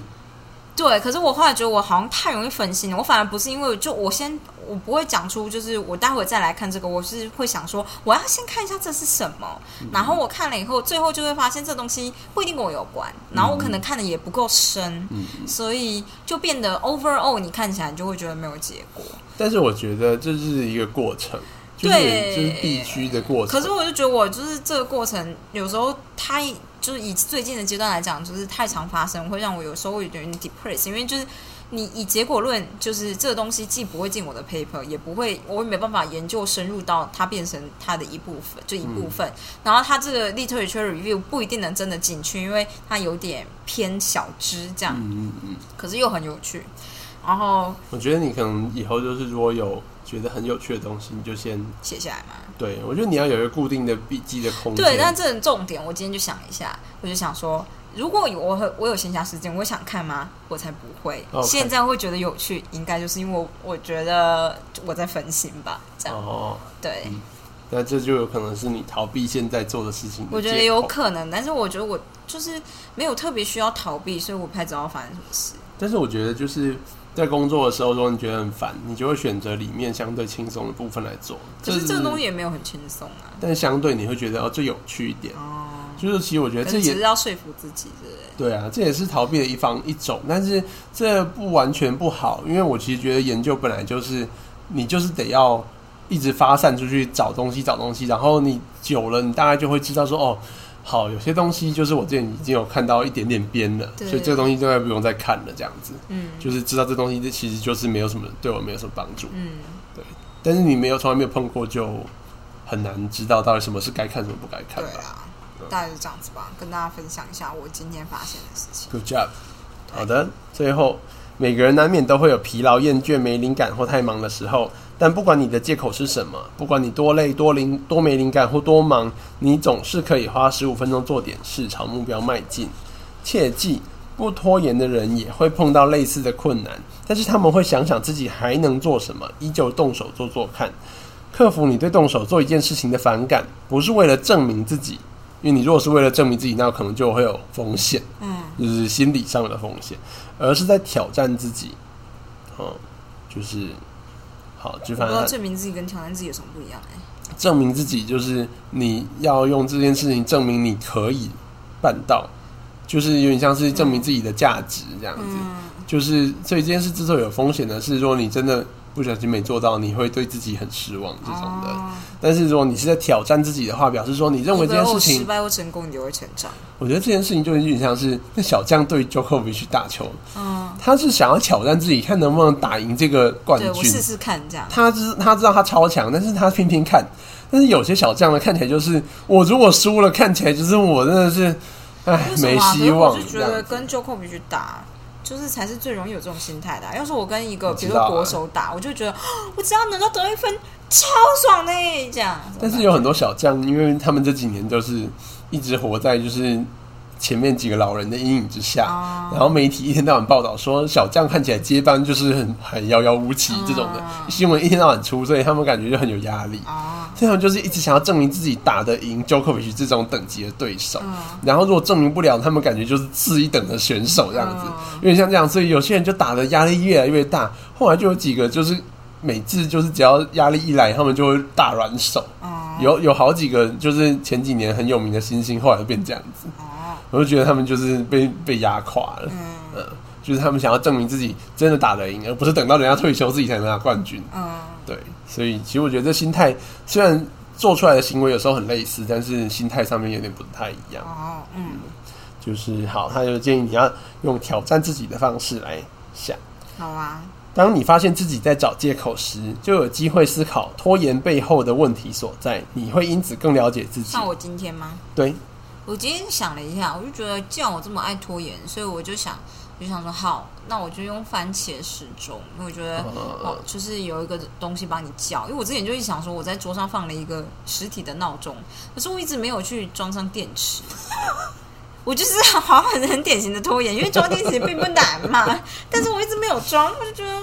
对，可是我后来觉得我好像太容易分心了，我反而不是因为就我先我不会讲出，就是我待会再来看这个，我是会想说我要先看一下这是什么，然后我看了以后，最后就会发现这东西不一定跟我有关，然后我可能看的也不够深，所以就变得 overall 你看起来你就会觉得没有结果。但是我觉得这是一个过程，就是对就是必须的过程。可是我就觉得我就是这个过程，有时候太就是以最近的阶段来讲，就是太常发生，会让我有时候会有点 depressed，因为就是。你以结果论，就是这个东西既不会进我的 paper，也不会，我也没办法研究深入到它变成它的一部分，就一部分。然后它这个 literature review 不一定能真的进去，因为它有点偏小知这样，嗯嗯嗯，可是又很有趣。然后我觉得你可能以后就是如果有觉得很有趣的东西，你就先写下来嘛。对我觉得你要有一个固定的笔记的空间。对，但这很重点，我今天就想一下，我就想说，如果有我我有闲暇时间，我想看吗？我才不会。现在会觉得有趣，应该就是因为我我觉得我在分心吧，这样、哦，对。那这就有可能是你逃避现在做的事情的我觉得有可能，但是我觉得我就是没有特别需要逃避，所以我不太知道发生什么事。但是我觉得就是在工作的时候，如果你觉得很烦，你就会选择里面相对轻松的部分来做。可是这个东西西，也没有很轻松啊。但相对你会觉得哦最有趣一点。哦，就是其实我觉得这也是只是要说服自己，对不对？对啊，这也是逃避的一方一种，但是这不完全不好，因为我其实觉得研究本来就是你就是得要一直发散出去找东西找东西，然后你久了，你大概就会知道说哦。好，有些东西就是我之前已经有看到一点点边了，所以这个东西大概不用再看了，这样子，嗯。就是知道这东西这其实就是没有什么对我没有什么帮助，嗯，对。但是你没有从来没有碰过，就很难知道到底什么是该看，什么不该看吧。对啊，大概是这样子吧，跟大家分享一下我今天发现的事情。Good job。好的，最后每个人难免都会有疲劳、厌倦、没灵感或太忙的时候，但不管你的借口是什么，不管你多累、多灵、多没灵感或多忙，你总是可以花十五分钟做点事，朝目标迈进。切记，不拖延的人也会碰到类似的困难，但是他们会想想自己还能做什么，依旧动手做做看。克服你对动手做一件事情的反感，不是为了证明自己，因为你如果是为了证明自己，那可能就会有风险。嗯，就是心理上的风险，而是在挑战自己。哦，就是好，就反正证明自己跟挑战自己有什么不一样哎、证明自己，就是你要用这件事情证明你可以办到，就是有点像是证明自己的价值这样子。嗯。就是所以这件事之所以有风险的是，说你真的不小心没做到，你会对自己很失望这种的。哦但是如果你是在挑战自己的话，表示说你认为这件事情失，败或成功，你就会成长。我觉得这件事情就有点像是那小将对 Djokovic 打球，嗯，他是想要挑战自己，看能不能打赢这个冠军。试试看这样。他知他知道他超强，但是他偏偏看。但是有些小将呢，看起来就是我如果输了，看起来就是我真的是，哎，没希望我就觉得这样子。跟 Jokovic 去打，就是才是最容易有这种心态的啊、要是我跟一个比如说国手打，我就觉得哦我只要能够得一分，超爽的耶这样。但是有很多小将，因为他们这几年都是一直活在就是前面几个老人的阴影之下，啊然后媒体一天到晚报道说小将看起来接班就是很很遥遥无期这种的、啊新闻，一天到晚出，所以他们感觉就很有压力。啊，所以他们就是一直想要证明自己打得赢 Djokovic 这种等级的对手，嗯。然后如果证明不了，他们感觉就是次一等的选手这样子，嗯。有点像这样，所以有些人就打的压力越来越大，后来就有几个就是每次就是只要压力一来，他们就会大软手，哦。有有好几个就是前几年很有名的新星，后来就变这样子，哦，我就觉得他们就是被被压垮了，嗯嗯，就是他们想要证明自己真的打得赢，而不是等到人家退休自己才能拿冠军。嗯，对，所以其实我觉得这心态虽然做出来的行为有时候很类似，但是心态上面有点不太一样。哦，嗯，就是好，他就建议你要用挑战自己的方式来想。好啊，当你发现自己在找借口时，就有机会思考拖延背后的问题所在，你会因此更了解自己像。我今天吗？对，我今天想了一下，我就觉得既然我这么爱拖延，所以我就想，我就想说，好，那我就用番茄时钟，因为我觉得哦，就是有一个东西帮你叫。因为我之前就一直想说，我在桌上放了一个实体的闹钟，可是我一直没有去装上电池。我就是好像很很典型的拖延，因为装电池并不难嘛，但是我一直没有装，我就觉得。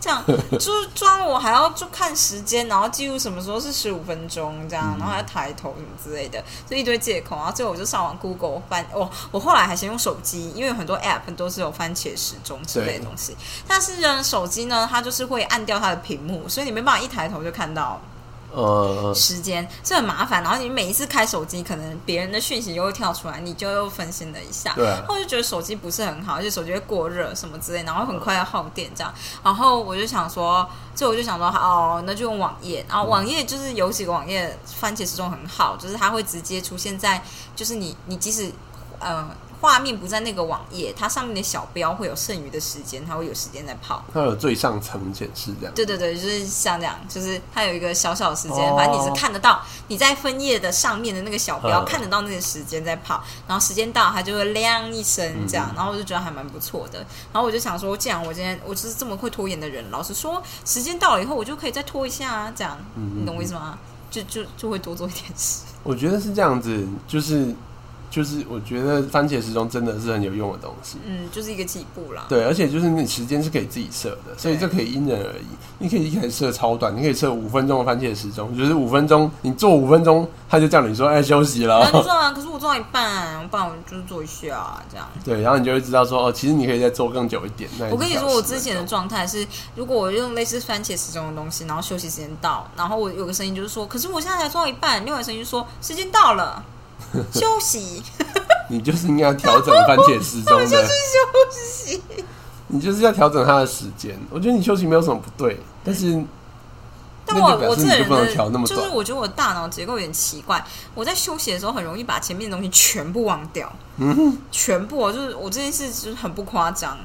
这样就是装，我还要就看时间，然后记录什么时候是十五分钟这样，然后还要抬头什么之类的，就一堆借口。然后最后我就上网 Google 翻，我我后来还先用手机，因为有很多 App 都是有番茄时钟之类的东西。但是呢，手机呢，它就是会按掉它的屏幕，所以你没办法一抬头就看到呃，时间，这很麻烦。然后你每一次开手机，可能别人的讯息又会跳出来，你就又分心了一下。对啊然后我就觉得手机不是很好，而且手机会过热什么之类，然后很快要耗电这样。然后我就想说，所以我就想说，哦，那就用网页。然后网页就是有几个网页番茄时钟很好，就是它会直接出现在，就是你你即使呃画面不在那个网页，它上面的小标会有剩余的时间，它会有时间在跑。它有最上层显示这样。对对对，就是像这样，就是它有一个小小的时间，哦反正你是看得到你在分页的上面的那个小标，嗯看得到那个时间在跑，然后时间到它就会亮一声这样，嗯然后我就觉得还蛮不错的。然后我就想说，既然我今天我就是这么会拖延的人，老实说，时间到了以后我就可以再拖一下啊，这样，嗯你懂我意思吗？就就就会多做一点事。我觉得是这样子，就是就是，我觉得番茄时钟真的是很有用的东西。嗯，就是一个起步啦。对，而且就是你时间是可以自己设的，所以这可以因人而异。你可以一开始设超短，你可以设五分钟的番茄时钟，就是五分钟，你做五分钟，他就叫你说，哎，休息了 然后就。说啊，可是我做到一半，不然我就是做一下这样。对，然后你就会知道说，哦，其实你可以再做更久一点。那我跟你说，我之前的状状态是，如果我用类似番茄时钟的东西，然后休息时间到，然后我有个声音就是说，可是我现在才做到一半，另外一个声音就说时间到了，休息，你就是应该要调整番茄时钟的，休息。你就是要调整他的时间。我觉得你休息没有什么不对，但是但我我这个示你就不能人的，就是调那么短。我觉得我大脑结构有点奇怪，我在休息的时候很容易把前面的东西全部忘掉，嗯哼，全部哦，就是我这件事就是很不夸张。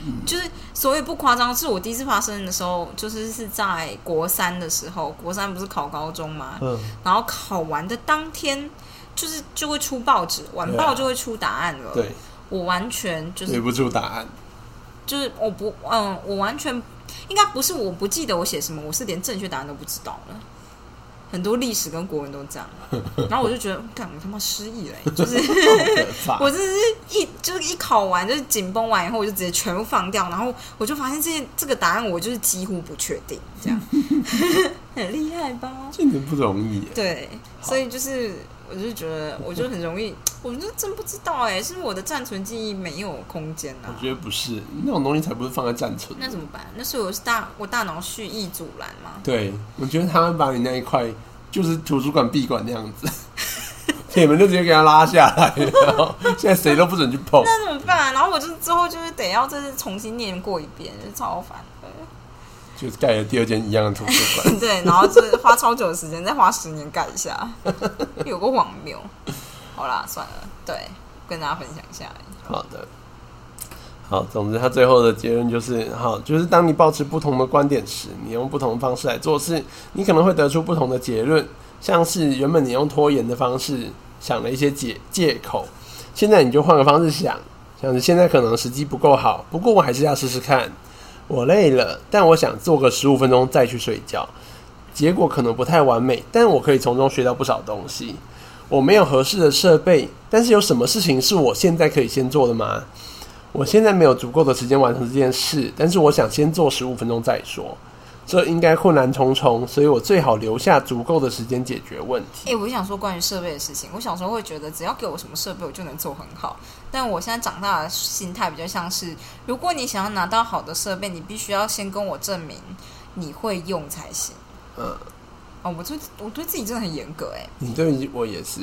嗯就是所谓不夸张，是我第一次发生的时候，就是是在国三的时候，国三不是考高中嘛，嗯，然后考完的当天，就是就会出报纸，晚报就会出答案了。对，我完全就是对不住答案。就是我不嗯，我完全应该不是我不记得我写什么，我是连正确答案都不知道了。很多历史跟国文都这样，然后我就觉得，干我他妈失忆了欸、就是！我真是一就是一考完就是紧绷完以后，我就直接全部放掉，然后我就发现这些这个答案我就是几乎不确定，这样很厉害吧？真的不容易耶。对，所以就是我就觉得我就很容易，我就真不知道哎、是不是我的暂存记忆没有空间啊我？觉得不是那种东西才不是放在暂存。那怎么办？那是我是大我大脑蓄意阻拦吗？对，我觉得他们把你那一块就是图书馆闭馆那样子，铁门就直接给他拉下来，然后现在谁都不准去碰。那怎么办、啊？然后我就之后就是得要再次重新念过一遍，就超烦的。就盖了第二间一样的图书馆。对，然后就是花超久的时间，再花十年盖一下，有个荒谬。好啦，算了，对，跟大家分享一下。好的，好，总之他最后的结论就是，好，就是当你保持不同的观点时，你用不同的方式来做事，你可能会得出不同的结论。像是原本你用拖延的方式想了一些借借口，现在你就换个方式想，像是现在可能时机不够好，不过我还是要试试看。我累了，但我想做个十五分钟再去睡觉。结果可能不太完美，但我可以从中学到不少东西。我没有合适的设备，但是有什么事情是我现在可以先做的吗？我现在没有足够的时间完成这件事，但是我想先做十五分钟再说。这应该困难重重，所以我最好留下足够的时间解决问题。哎、我想说关于设备的事情，我小时候会觉得只要给我什么设备，我就能做很好。但我现在长大的心态比较像是，如果你想要拿到好的设备，你必须要先跟我证明你会用才行。嗯，哦，我对我对自己真的很严格哎、你对我也是，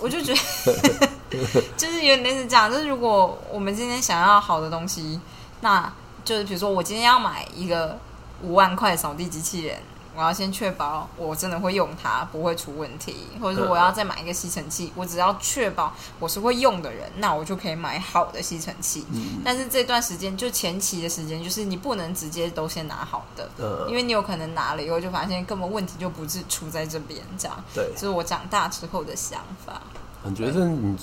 我就觉得 就是有点类似这样，就是如果我们今天想要好的东西，那就是比如说我今天要买一个五万块扫地机器人，我要先确保我真的会用它，不会出问题，或者是我要再买一个吸尘器，我只要确保我是会用的人，那我就可以买好的吸尘器。嗯但是这段时间就前期的时间，就是你不能直接都先拿好的，因嗯，为你有可能拿了以后就发现根本问题就不是出在这边，这样。对，这是我长大之后的想法。我觉得你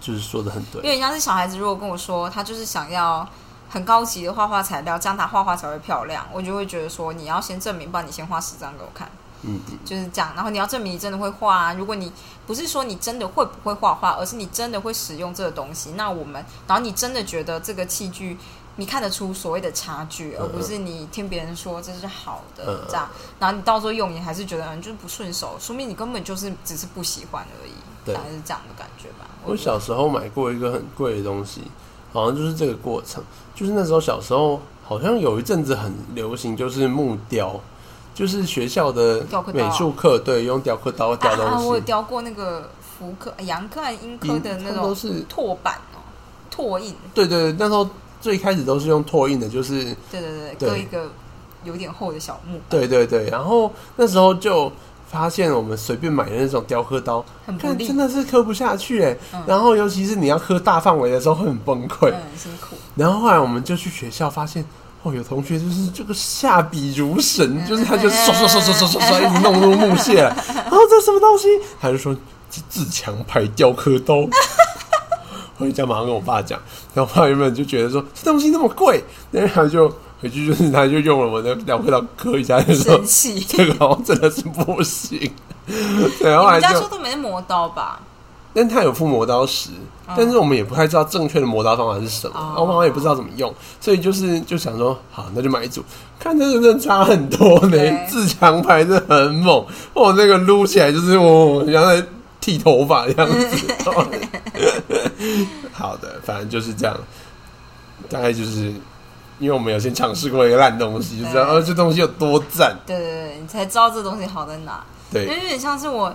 就是说的很对。有点像是小孩子，如果跟我说他就是想要很高级的画画材料，这样他画画才会漂亮，我就会觉得说你要先证明，不然你先画十张给我看，嗯，嗯就是这样。然后你要证明你真的会画啊，如果你不是说你真的会不会画画，而是你真的会使用这个东西，那我们，然后你真的觉得这个器具。你看得出所谓的差距，而不是你听别人说这是好的嗯这样，然后你到时候用你还是觉得嗯就是不顺手，说明你根本就是只是不喜欢而已，对大概是这样的感觉吧。我小时候买过一个很贵的东西，好像就是这个过程。就是那时候小时候，好像有一阵子很流行，就是木雕，就是学校的美术课，对，用雕刻刀雕啊啊！我有。雕过那个福科、阳科、还是英科的那种都是拓板哦，拓印。对对对，那时候最开始都是用拓印的，就是对对对，对割一个有点厚的小木板，对对对。然后那时候就发现，我们随便买的那种雕刻刀，很不利看真，的是刻不下去哎。嗯然后尤其是你要刻大范围的时候，会很崩溃。嗯，很辛苦。然后后来我们就去学校，发现哦，有同学就是这个下笔如神，就是他就刷刷刷刷刷刷刷，一直弄入木屑。然后这什么东西？他就说这自强牌雕刻刀。回家马上跟我爸讲，然后我爸原本就觉得说这东西那么贵，然后他就回去就是他就用了我的雕刻刀刻一下，就说。这个好像真的是不行。对，后来家说都没磨刀吧？但他有附磨刀石，但是我们也不太知道正确的磨刀方法是什么，哦然后妈妈也不知道怎么用，所以就是就想说，好，那就买一组，看这个真的差很多呢对，自强牌真的很猛，哦，那个撸起来就是我，像在剃头发这样子。好的，反正就是这样，大概就是因为我们有先尝试过一个烂东西，就知道对。哦这东西有多赞，对对对，你才知道这东西好在哪。因为对，有点像是我，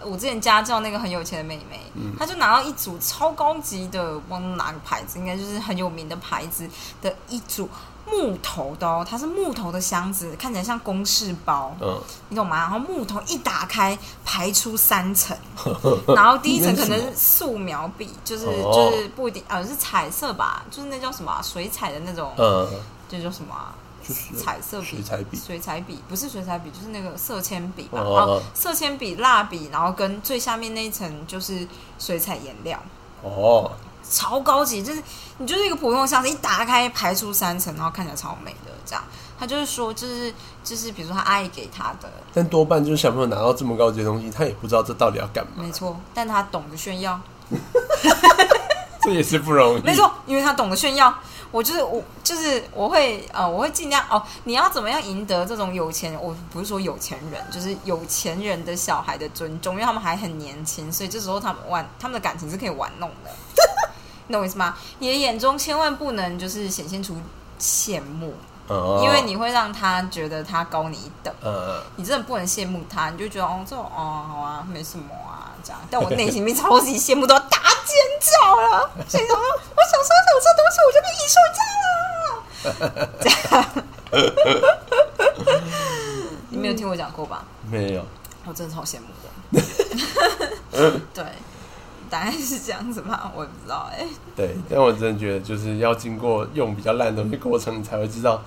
我之前家教那个很有钱的妹妹，嗯。她就拿到一组超高级的，忘了哪个牌子，应该就是很有名的牌子的一组木头的哦，它是木头的箱子，看起来像公事包，嗯，你懂吗？然后木头一打开，排出三层，然后第一层可能是素描笔，就是哦。就是不一定，呃，是彩色吧，就是那叫什么啊、水彩的那种，嗯，这叫什么啊、就是彩色笔水彩笔，水彩笔。不是水彩笔，就是那个色铅笔吧。哦。哦，色铅笔、蜡笔，然后跟最下面那一层就是水彩颜料，哦，超高级。就是你就是一个普通的箱子，一打开排出三层，然后看起来超美的这样。他就是说，就是就是，比如说他阿姨给他的，但多半就是小朋友拿到这么高级的东西，他也不知道这到底要干嘛，没错，但他懂得炫耀，这也是不容易。没，错，因为他懂得炫耀。我就是我，就是我会呃，我会尽量哦。你要怎么样赢得这种有钱？我不是说有钱人，就是有钱人的小孩的尊重，因为他们还很年轻，所以这时候他们玩他们的感情是可以玩弄的，你懂我意思吗？你的眼中千万不能就是显现出羡慕，哦因为你会让他觉得他高你一等。呃，你真的不能羡慕他，你就觉得哦，这种哦好啊，没什么啊，这样，但我内心面超级羡慕，都要大尖叫了。所以说，我小时候有这东西，我就变艺术家了。这样，你没有听我讲过吧？没有，我真的超羡慕的。对，大概是这样子吧，我也不知道哎、对，但我真的觉得就是要经过用比较烂的东西过程，你才会知道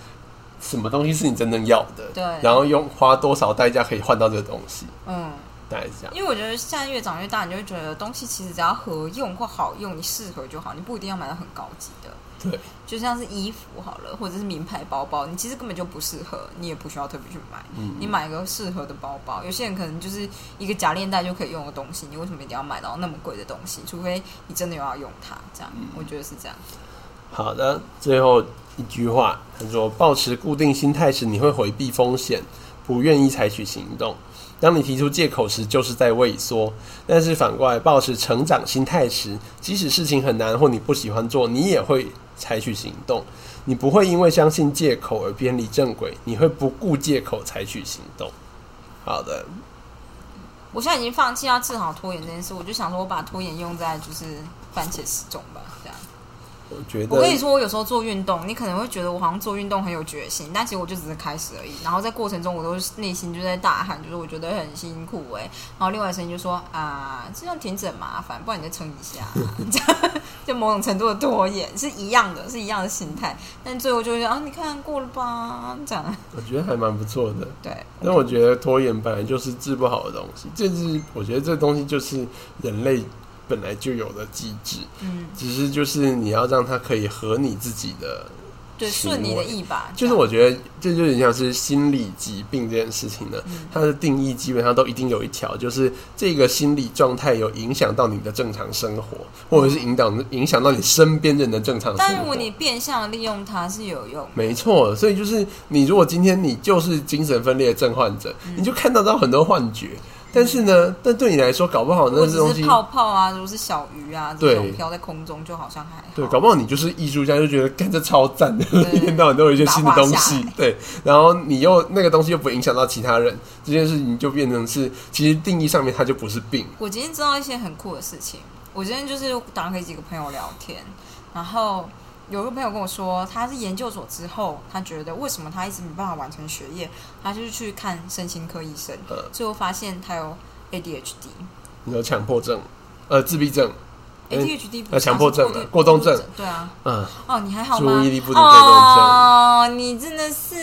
什么东西是你真正要的，对然后用花多少代价可以换到这个东西，嗯，大概是这样。因为我觉得现在越长越大，你就会觉得东西其实只要合用或好用，你适合就好，你不一定要买到很高级的。对，就像是衣服好了，或者是名牌包包，你其实根本就不适合，你也不需要特别去买。嗯你买一个适合的包包，有些人可能就是一个假链带就可以用的东西，你为什么一定要买到那么贵的东西？除非你真的有要用它，这样、嗯我觉得是这样。好的，最后一句话，他说：保持固定心态时，你会回避风险，不愿意采取行动。当你提出借口时，就是在畏缩；但是反过来，保持成长心态时，即使事情很难或你不喜欢做，你也会采取行动。你不会因为相信借口而偏离正轨，你会不顾借口采取行动。好的，我现在已经放弃要治好拖延这件事，我就想说，我把拖延用在就是番茄时钟吧，我觉得我跟你说，我有时候做运动，你可能会觉得我好像做运动很有决心，但其实我就只是开始而已。然后在过程中，我都是内心就在大喊，就是我觉得很辛苦哎、然后另外的声音就说啊，这样停止很麻烦，不然你再撑一下，这样就某种程度的拖延是一样的，是一样的心态。但最后就会说啊，你看过了吧，这样我觉得还蛮不错的。对，但我觉得拖延本来就是治不好的东西，这是我觉得这东西就是人类本来就有的机制，嗯，只是就是你要让它可以合你自己的，对，顺你的意吧。就是我觉得这就有点像是心理疾病这件事情呢，嗯它的定义基本上都一定有一条，就是这个心理状态有影响到你的正常生活，或者是影响影响到你身边人的正常生活。但如果你变相利用它是有用的，没错，所以就是你如果今天你就是精神分裂症患者，嗯你就看得到很多幻觉。但是呢，但对你来说，搞不好那东西只是，泡泡啊，如果是小鱼啊，这对种飘在空中，就好像还好。对，搞不好你就是艺术家，就觉得干这超赞的，对。一天到晚都有一些新的东西对，然后你又那个东西又不会影响到其他人，这件事情就变成是，其实定义上面它就不是病，我今天知道一些很酷的事情。我今天就是打给几个朋友聊天，然后有个朋友跟我说，他是研究所之后，他觉得为什么他一直没办法完成学业，他就是去看身心科医生，呃，最后发现他有 ADHD。你有强迫症，呃，自闭症，嗯 ADHD 不呃强迫症啊是过动症，对啊。嗯，哦，你还好吗？注意力不足过动症哦，你真的是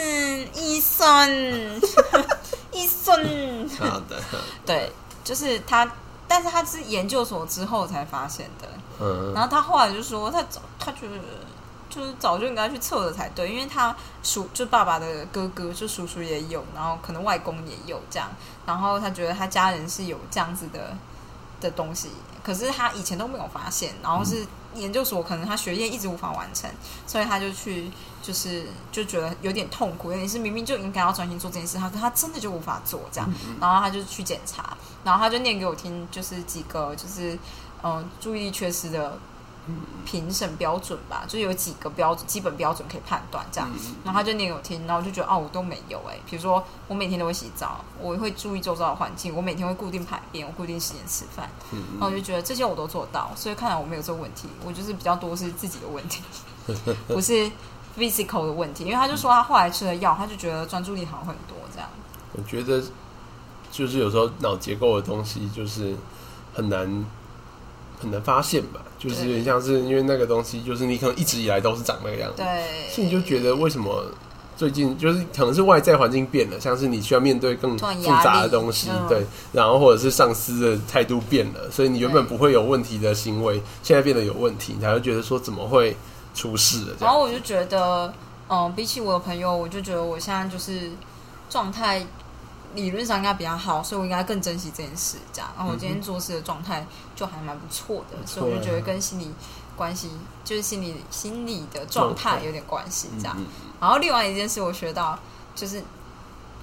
医生，医生。好的，对，就是他，但是他是研究所之后才发现的。嗯，然后他后来就说，他早他觉得就是早就应该去测了才对，因为他叔就爸爸的哥哥就叔叔也有，然后可能外公也有这样，然后他觉得他家人是有这样子的的东西，可是他以前都没有发现，然后是研究所可能他学业一直无法完成，所以他就去就是就觉得有点痛苦，有点是明明就应该要专心做这件事，他可他真的就无法做这样，然后他就去检查，然后他就念给我听，就是几个就是嗯、呃注意力缺失的评审标准吧，就有几个标准基本标准可以判断这样，然后他就念给我听，然后我就觉得哦我都没有哎、比如说我每天都会洗澡，我会注意周遭的环境，我每天会固定排便，我固定时间吃饭，然后我就觉得这些我都做到，所以看来我没有这个问题，我就是比较多是自己的问题，不是 physical 的问题，因为他就说他后来吃了药，他就觉得专注力好很多这样。我觉得就是有时候脑结构的东西就是很难很难发现吧，就是有点像是因为那个东西就是你可能一直以来都是长那个样子，对，所以你就觉得为什么最近就是可能是外在环境变了，像是你需要面对更复杂的东西，嗯。对，然后或者是上司的态度变了，所以你原本不会有问题的行为，现在变得有问题，你才会觉得说怎么会出事了。然后我就觉得，嗯，比起我的朋友，我就觉得我现在就是状态理论上应该比较好，所以我应该更珍惜这件事。这样，然后我今天做事的状态就还蛮不错的，所以我就觉得跟心理关系，就是心理心理的状态有点关系。这样，嗯然后另外一件事我学到就是，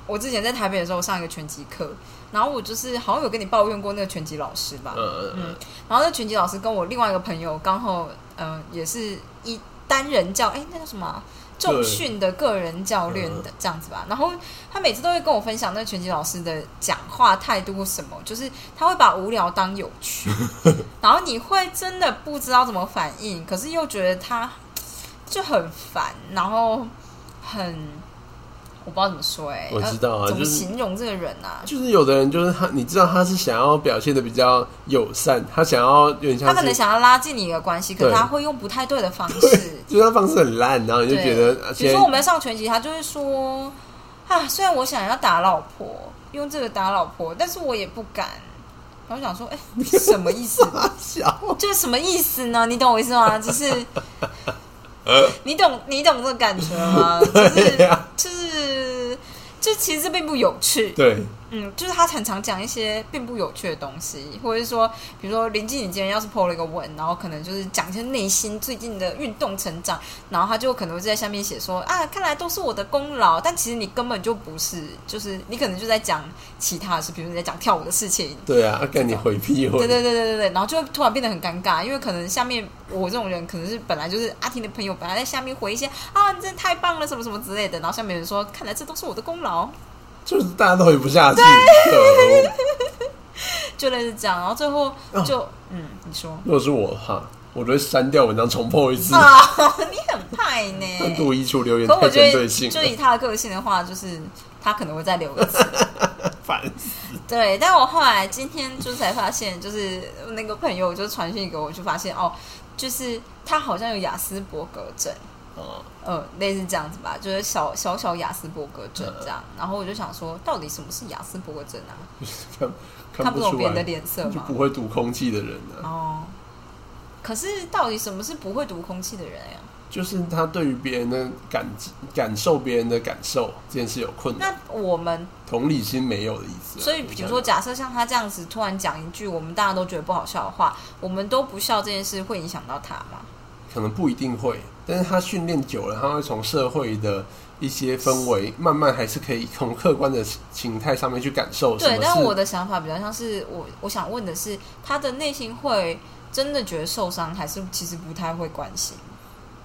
我之前在台北的时候上一个拳击课，然后我就是好像有跟你抱怨过那个拳击老师吧，嗯，嗯然后那拳击老师跟我另外一个朋友刚好，嗯、也是一单人教，哎，那叫什么啊？重训的个人教练的这样子吧。然后他每次都会跟我分享那个拳击老师的讲话态度什么，就是他会把无聊当有趣，然后你会真的不知道怎么反应，可是又觉得他就很烦，然后很。我不知道怎么说哎，我知道啊，怎么形容这个人啊？就是有的人就是他，你知道他是想要表现的比较友善，他想要有点像他可能想要拉近你的关系，可是他会用不太对的方式，就是他方式很烂，然后你就觉得，比如说我们要上全集，他就会说啊，虽然我想要打老婆，用这个打老婆，但是我也不敢。然后想说，哎，什么意思？就是什么意思呢？你懂我意思吗？就是。你懂你懂这个感觉吗？就是就是，这其实并不有趣。对。嗯，就是他很常讲一些并不有趣的东西，或者是说，比如说林静，你今天要是 PO 了一个文，然后可能就是讲一些内心最近的运动成长，然后他就可能会在下面写说啊，看来都是我的功劳，但其实你根本就不是，就是你可能就在讲其他的事，比如你在讲跳舞的事情。对啊，跟你回避。对对对对对对，然后就突然变得很尴尬，因为可能下面我这种人可能是本来就是阿婷的朋友，本来在下面回一些啊，你真的太棒了，什么什么之类的，然后下面人说，看来这都是我的功劳。就是大家都回不下去，就类似这样，然后最后就嗯，你说，如果是我哈，我就会删掉文章，重破一次。你很派呢，单独移除留言，太针对性。就以他的个性的话，就是他可能会再留一次，烦死。对，但我后来今天就才发现，就是那个朋友就传讯给我，就发现哦，就是他好像有雅斯伯格症。呃，类似这样子吧，就是小小小雅斯伯格症这样。然后我就想说，到底什么是雅斯伯格症啊？看看不懂别人的脸色吗？不会读空气的人呢？哦。可是到底什么是不会读空气的人呀？就是他对于别人的感感受别人的感受这件事有困难。那我们同理心没有的意思。所以，比如说，假设像他这样子突然讲一句我们大家都觉得不好笑的话，我们都不笑这件事，会影响到他吗？可能不一定会。但是他训练久了，他会从社会的一些氛围，慢慢还是可以从客观的形态上面去感受。对，但我的想法比较像是我我想问的是，他的内心会真的觉得受伤，还是其实不太会关心？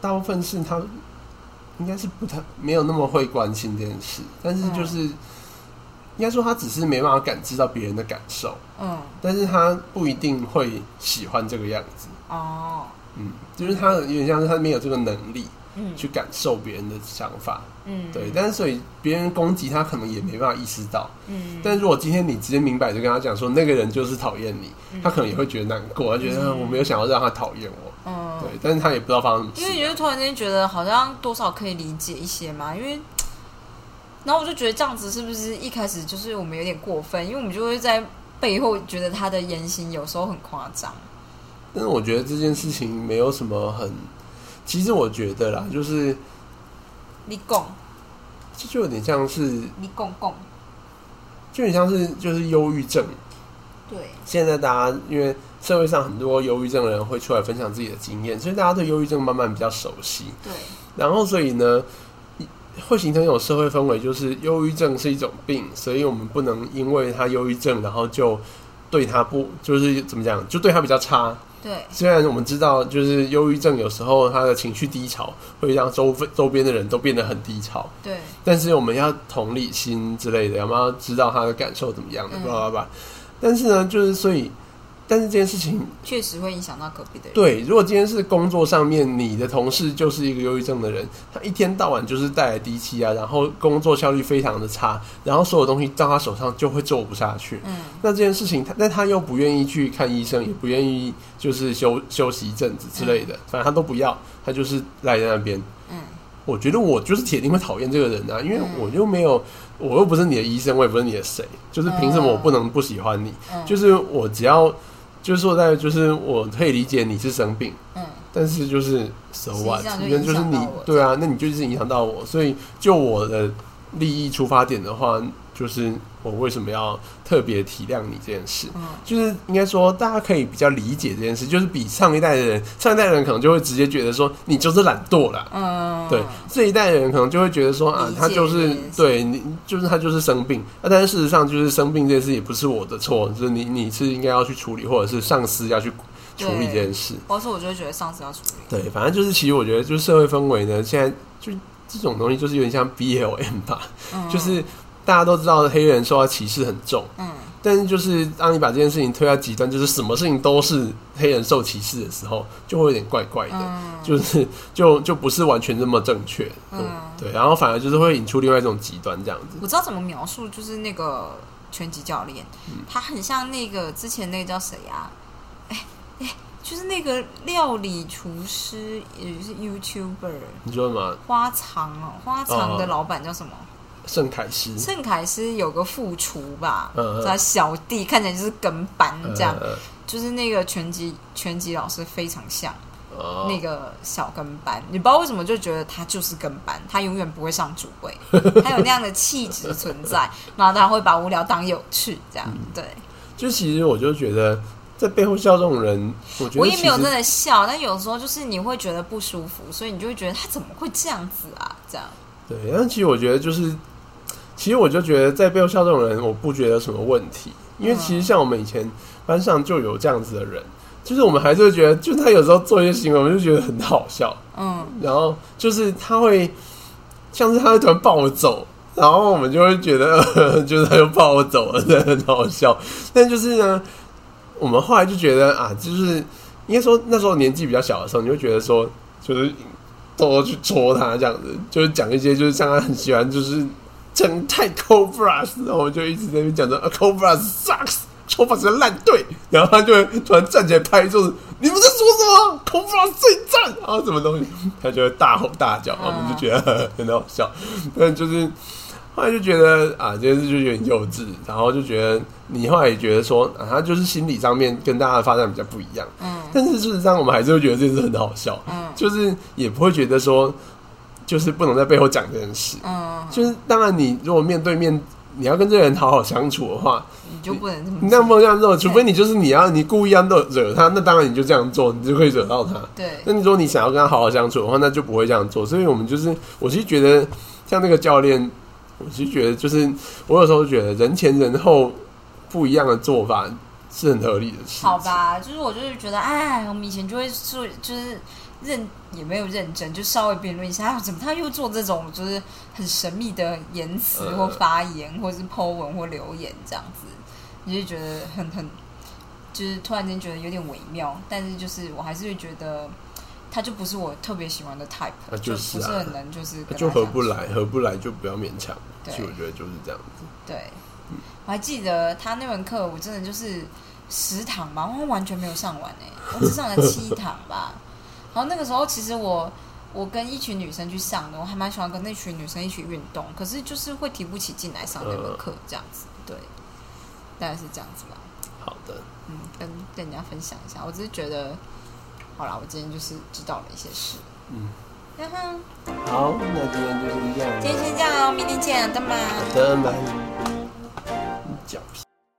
大部分是他应该是不太没有那么会关心这件事，但是就是应该说他只是没办法感知到别人的感受。嗯，但是他不一定会喜欢这个样子。哦。嗯，就是他有点像是他没有这个能力，嗯，去感受别人的想法，嗯，对。但是所以别人攻击他，可能也没办法意识到，嗯。但如果今天你直接明摆就跟他讲说那个人就是讨厌你，他可能也会觉得难过，他觉得我没有想要让他讨厌我，嗯，对。但是他也不知道发生什么。因为你就突然间觉得好像多少可以理解一些嘛，因为，然后我就觉得这样子是不是一开始就是我们有点过分，因为我们就会在背后觉得他的言行有时候很夸张。但是我觉得这件事情没有什么很，其实我觉得啦，就是你讲，这就有点像是你讲讲，就有点像是就是忧郁症。对，现在大家因为社会上很多忧郁症的人会出来分享自己的经验，所以大家对忧郁症慢慢比较熟悉。对，然后所以呢，会形成一种社会氛围，就是忧郁症是一种病，所以我们不能因为他忧郁症，然后就对他不就是怎么讲，就对他比较差。对，虽然我们知道，就是忧郁症有时候他的情绪低潮会让周周边的人都变得很低潮。对，但是我们要同理心之类的，我们要知道他的感受怎么样的？不知道吧？但是呢，就是所以。但是这件事情确实会影响到隔壁的人。对，如果今天是工作上面，你的同事就是一个忧郁症的人，他一天到晚就是带来低气啊，然后工作效率非常的差，然后所有东西到他手上就会做不下去。嗯，那这件事情，他但他又不愿意去看医生，也不愿意就是休休息一阵子之类的，反正他都不要，他就是赖在那边。嗯，我觉得我就是铁定会讨厌这个人啊，因为我又没有，我又不是你的医生，我也不是你的谁，就是凭什么我不能不喜欢你？就是我只要。就是说，在就是我可以理解你是生病，嗯，但是就是手腕，因为就是你对啊，那你就是影响到我，所以就我的利益出发点的话。就是我为什么要特别体谅你这件事，就是应该说大家可以比较理解这件事，就是比上一代的人，上一代人可能就会直接觉得说你就是懒惰了，嗯，对，这一代人可能就会觉得说啊，他就是对你，就是他就是生病，啊，但是事实上就是生病这件事也不是我的错，就是你你是应该要去处理，或者是上司要去处理这件事，或是我就会觉得上司要处理，对，反正就是其实我觉得就是社会氛围呢，现在就这种东西就是有点像 BLM 吧，嗯。就是大家都知道黑人受到歧视很重，嗯。但是就是当你把这件事情推到极端，就是什么事情都是黑人受歧视的时候，就会有点怪怪的，嗯。就是就就不是完全这么正确，嗯。嗯，对，然后反而就是会引出另外一种极端这样子。我知道怎么描述，就是那个拳击教练，嗯。他很像那个之前那个叫谁啊？哎哎，就是那个料理厨师，也是 YouTuber 你说什么？花藏哦，花藏的哦。老板叫什么？圣凯斯。盛凯斯有个副厨吧，嗯嗯。他小弟看起来就是跟班这样，呃就是那个拳击拳击老师非常像哦。那个小跟班，你不知道为什么就觉得他就是跟班，他永远不会上主位，他有那样的气质存在，然后他会把无聊当有趣，这样嗯。对。就其实我就觉得在背后笑这种人，我觉得我也没有真的笑，但有时候就是你会觉得不舒服，所以你就会觉得他怎么会这样子啊？这样，对，但其实我觉得就是，其实我就觉得在背后笑这种人，我不觉得什么问题，因为其实像我们以前班上就有这样子的人，就是我们还是会觉得，就他有时候做一些行为，我们就觉得很好笑，嗯然后就是他会，像是他会突然抱我走。然后我们就会觉得，呃、就是他又暴走了，真的很好笑。但就是呢，我们后来就觉得啊，就是应该说那时候年纪比较小的时候，你会觉得说，就是偷偷去戳他这样子，就是讲一些就是像他很喜欢就是整太 CoBras，然后我就一直在那边讲着、啊、Cobra sucks。抽法是个烂队，然后他就突然站起来拍桌子，你们在说什么？CoBras 最赞，然后什么东西，他就会大吼大叫，我们就觉得很好笑，但就是后来就觉得啊，这件事就有点幼稚，然后就觉得你后来也觉得说啊，他就是心理上面跟大家的发展比较不一样，嗯但是事实上我们还是会觉得这件事很好笑，嗯就是也不会觉得说就是不能在背后讲这件事，嗯，就是当然你如果面对面你要跟这个人好好相处的话，你就不能这么你那做么这样做，除非你就是你要你故意要惹惹他，那当然你就这样做，你就可以惹到他。对，那你说你想要跟他好好相处的话，那就不会这样做。所以我们就是，我其实觉得像那个教练，我其实觉得就是，我有时候觉得人前人后不一样的做法是很合理的事。好，吧，就是我就是觉得，哎，我们以前就会做，就是认也没有认真，就稍微辩论一下，啊怎么他又做这种就是很神秘的言辞呃或发言，或者是 Po 文或留言这样子，你就觉得很很，就是突然间觉得有点微妙，但是就是我还是会觉得。他就不是我特别喜欢的 type，那就就是啊不是很能就是就合不来，合不来就不要勉强。对其实我觉得就是这样子。对，我还记得他那门课，我真的就是十堂吧，我完全没有上完哎、我只上了七堂吧。然后那个时候，其实我我跟一群女生去上的，我还蛮喜欢跟那群女生一起运动，可是就是会提不起劲来上那门课，这样子。对，大概是这样子吧。好的，嗯，跟跟人家分享一下，我只是觉得，好啦，我今天就是知道了一些事。嗯，然后好，那今天就是这样。今天先这样哦，明天见，拜拜。的蛮脚皮。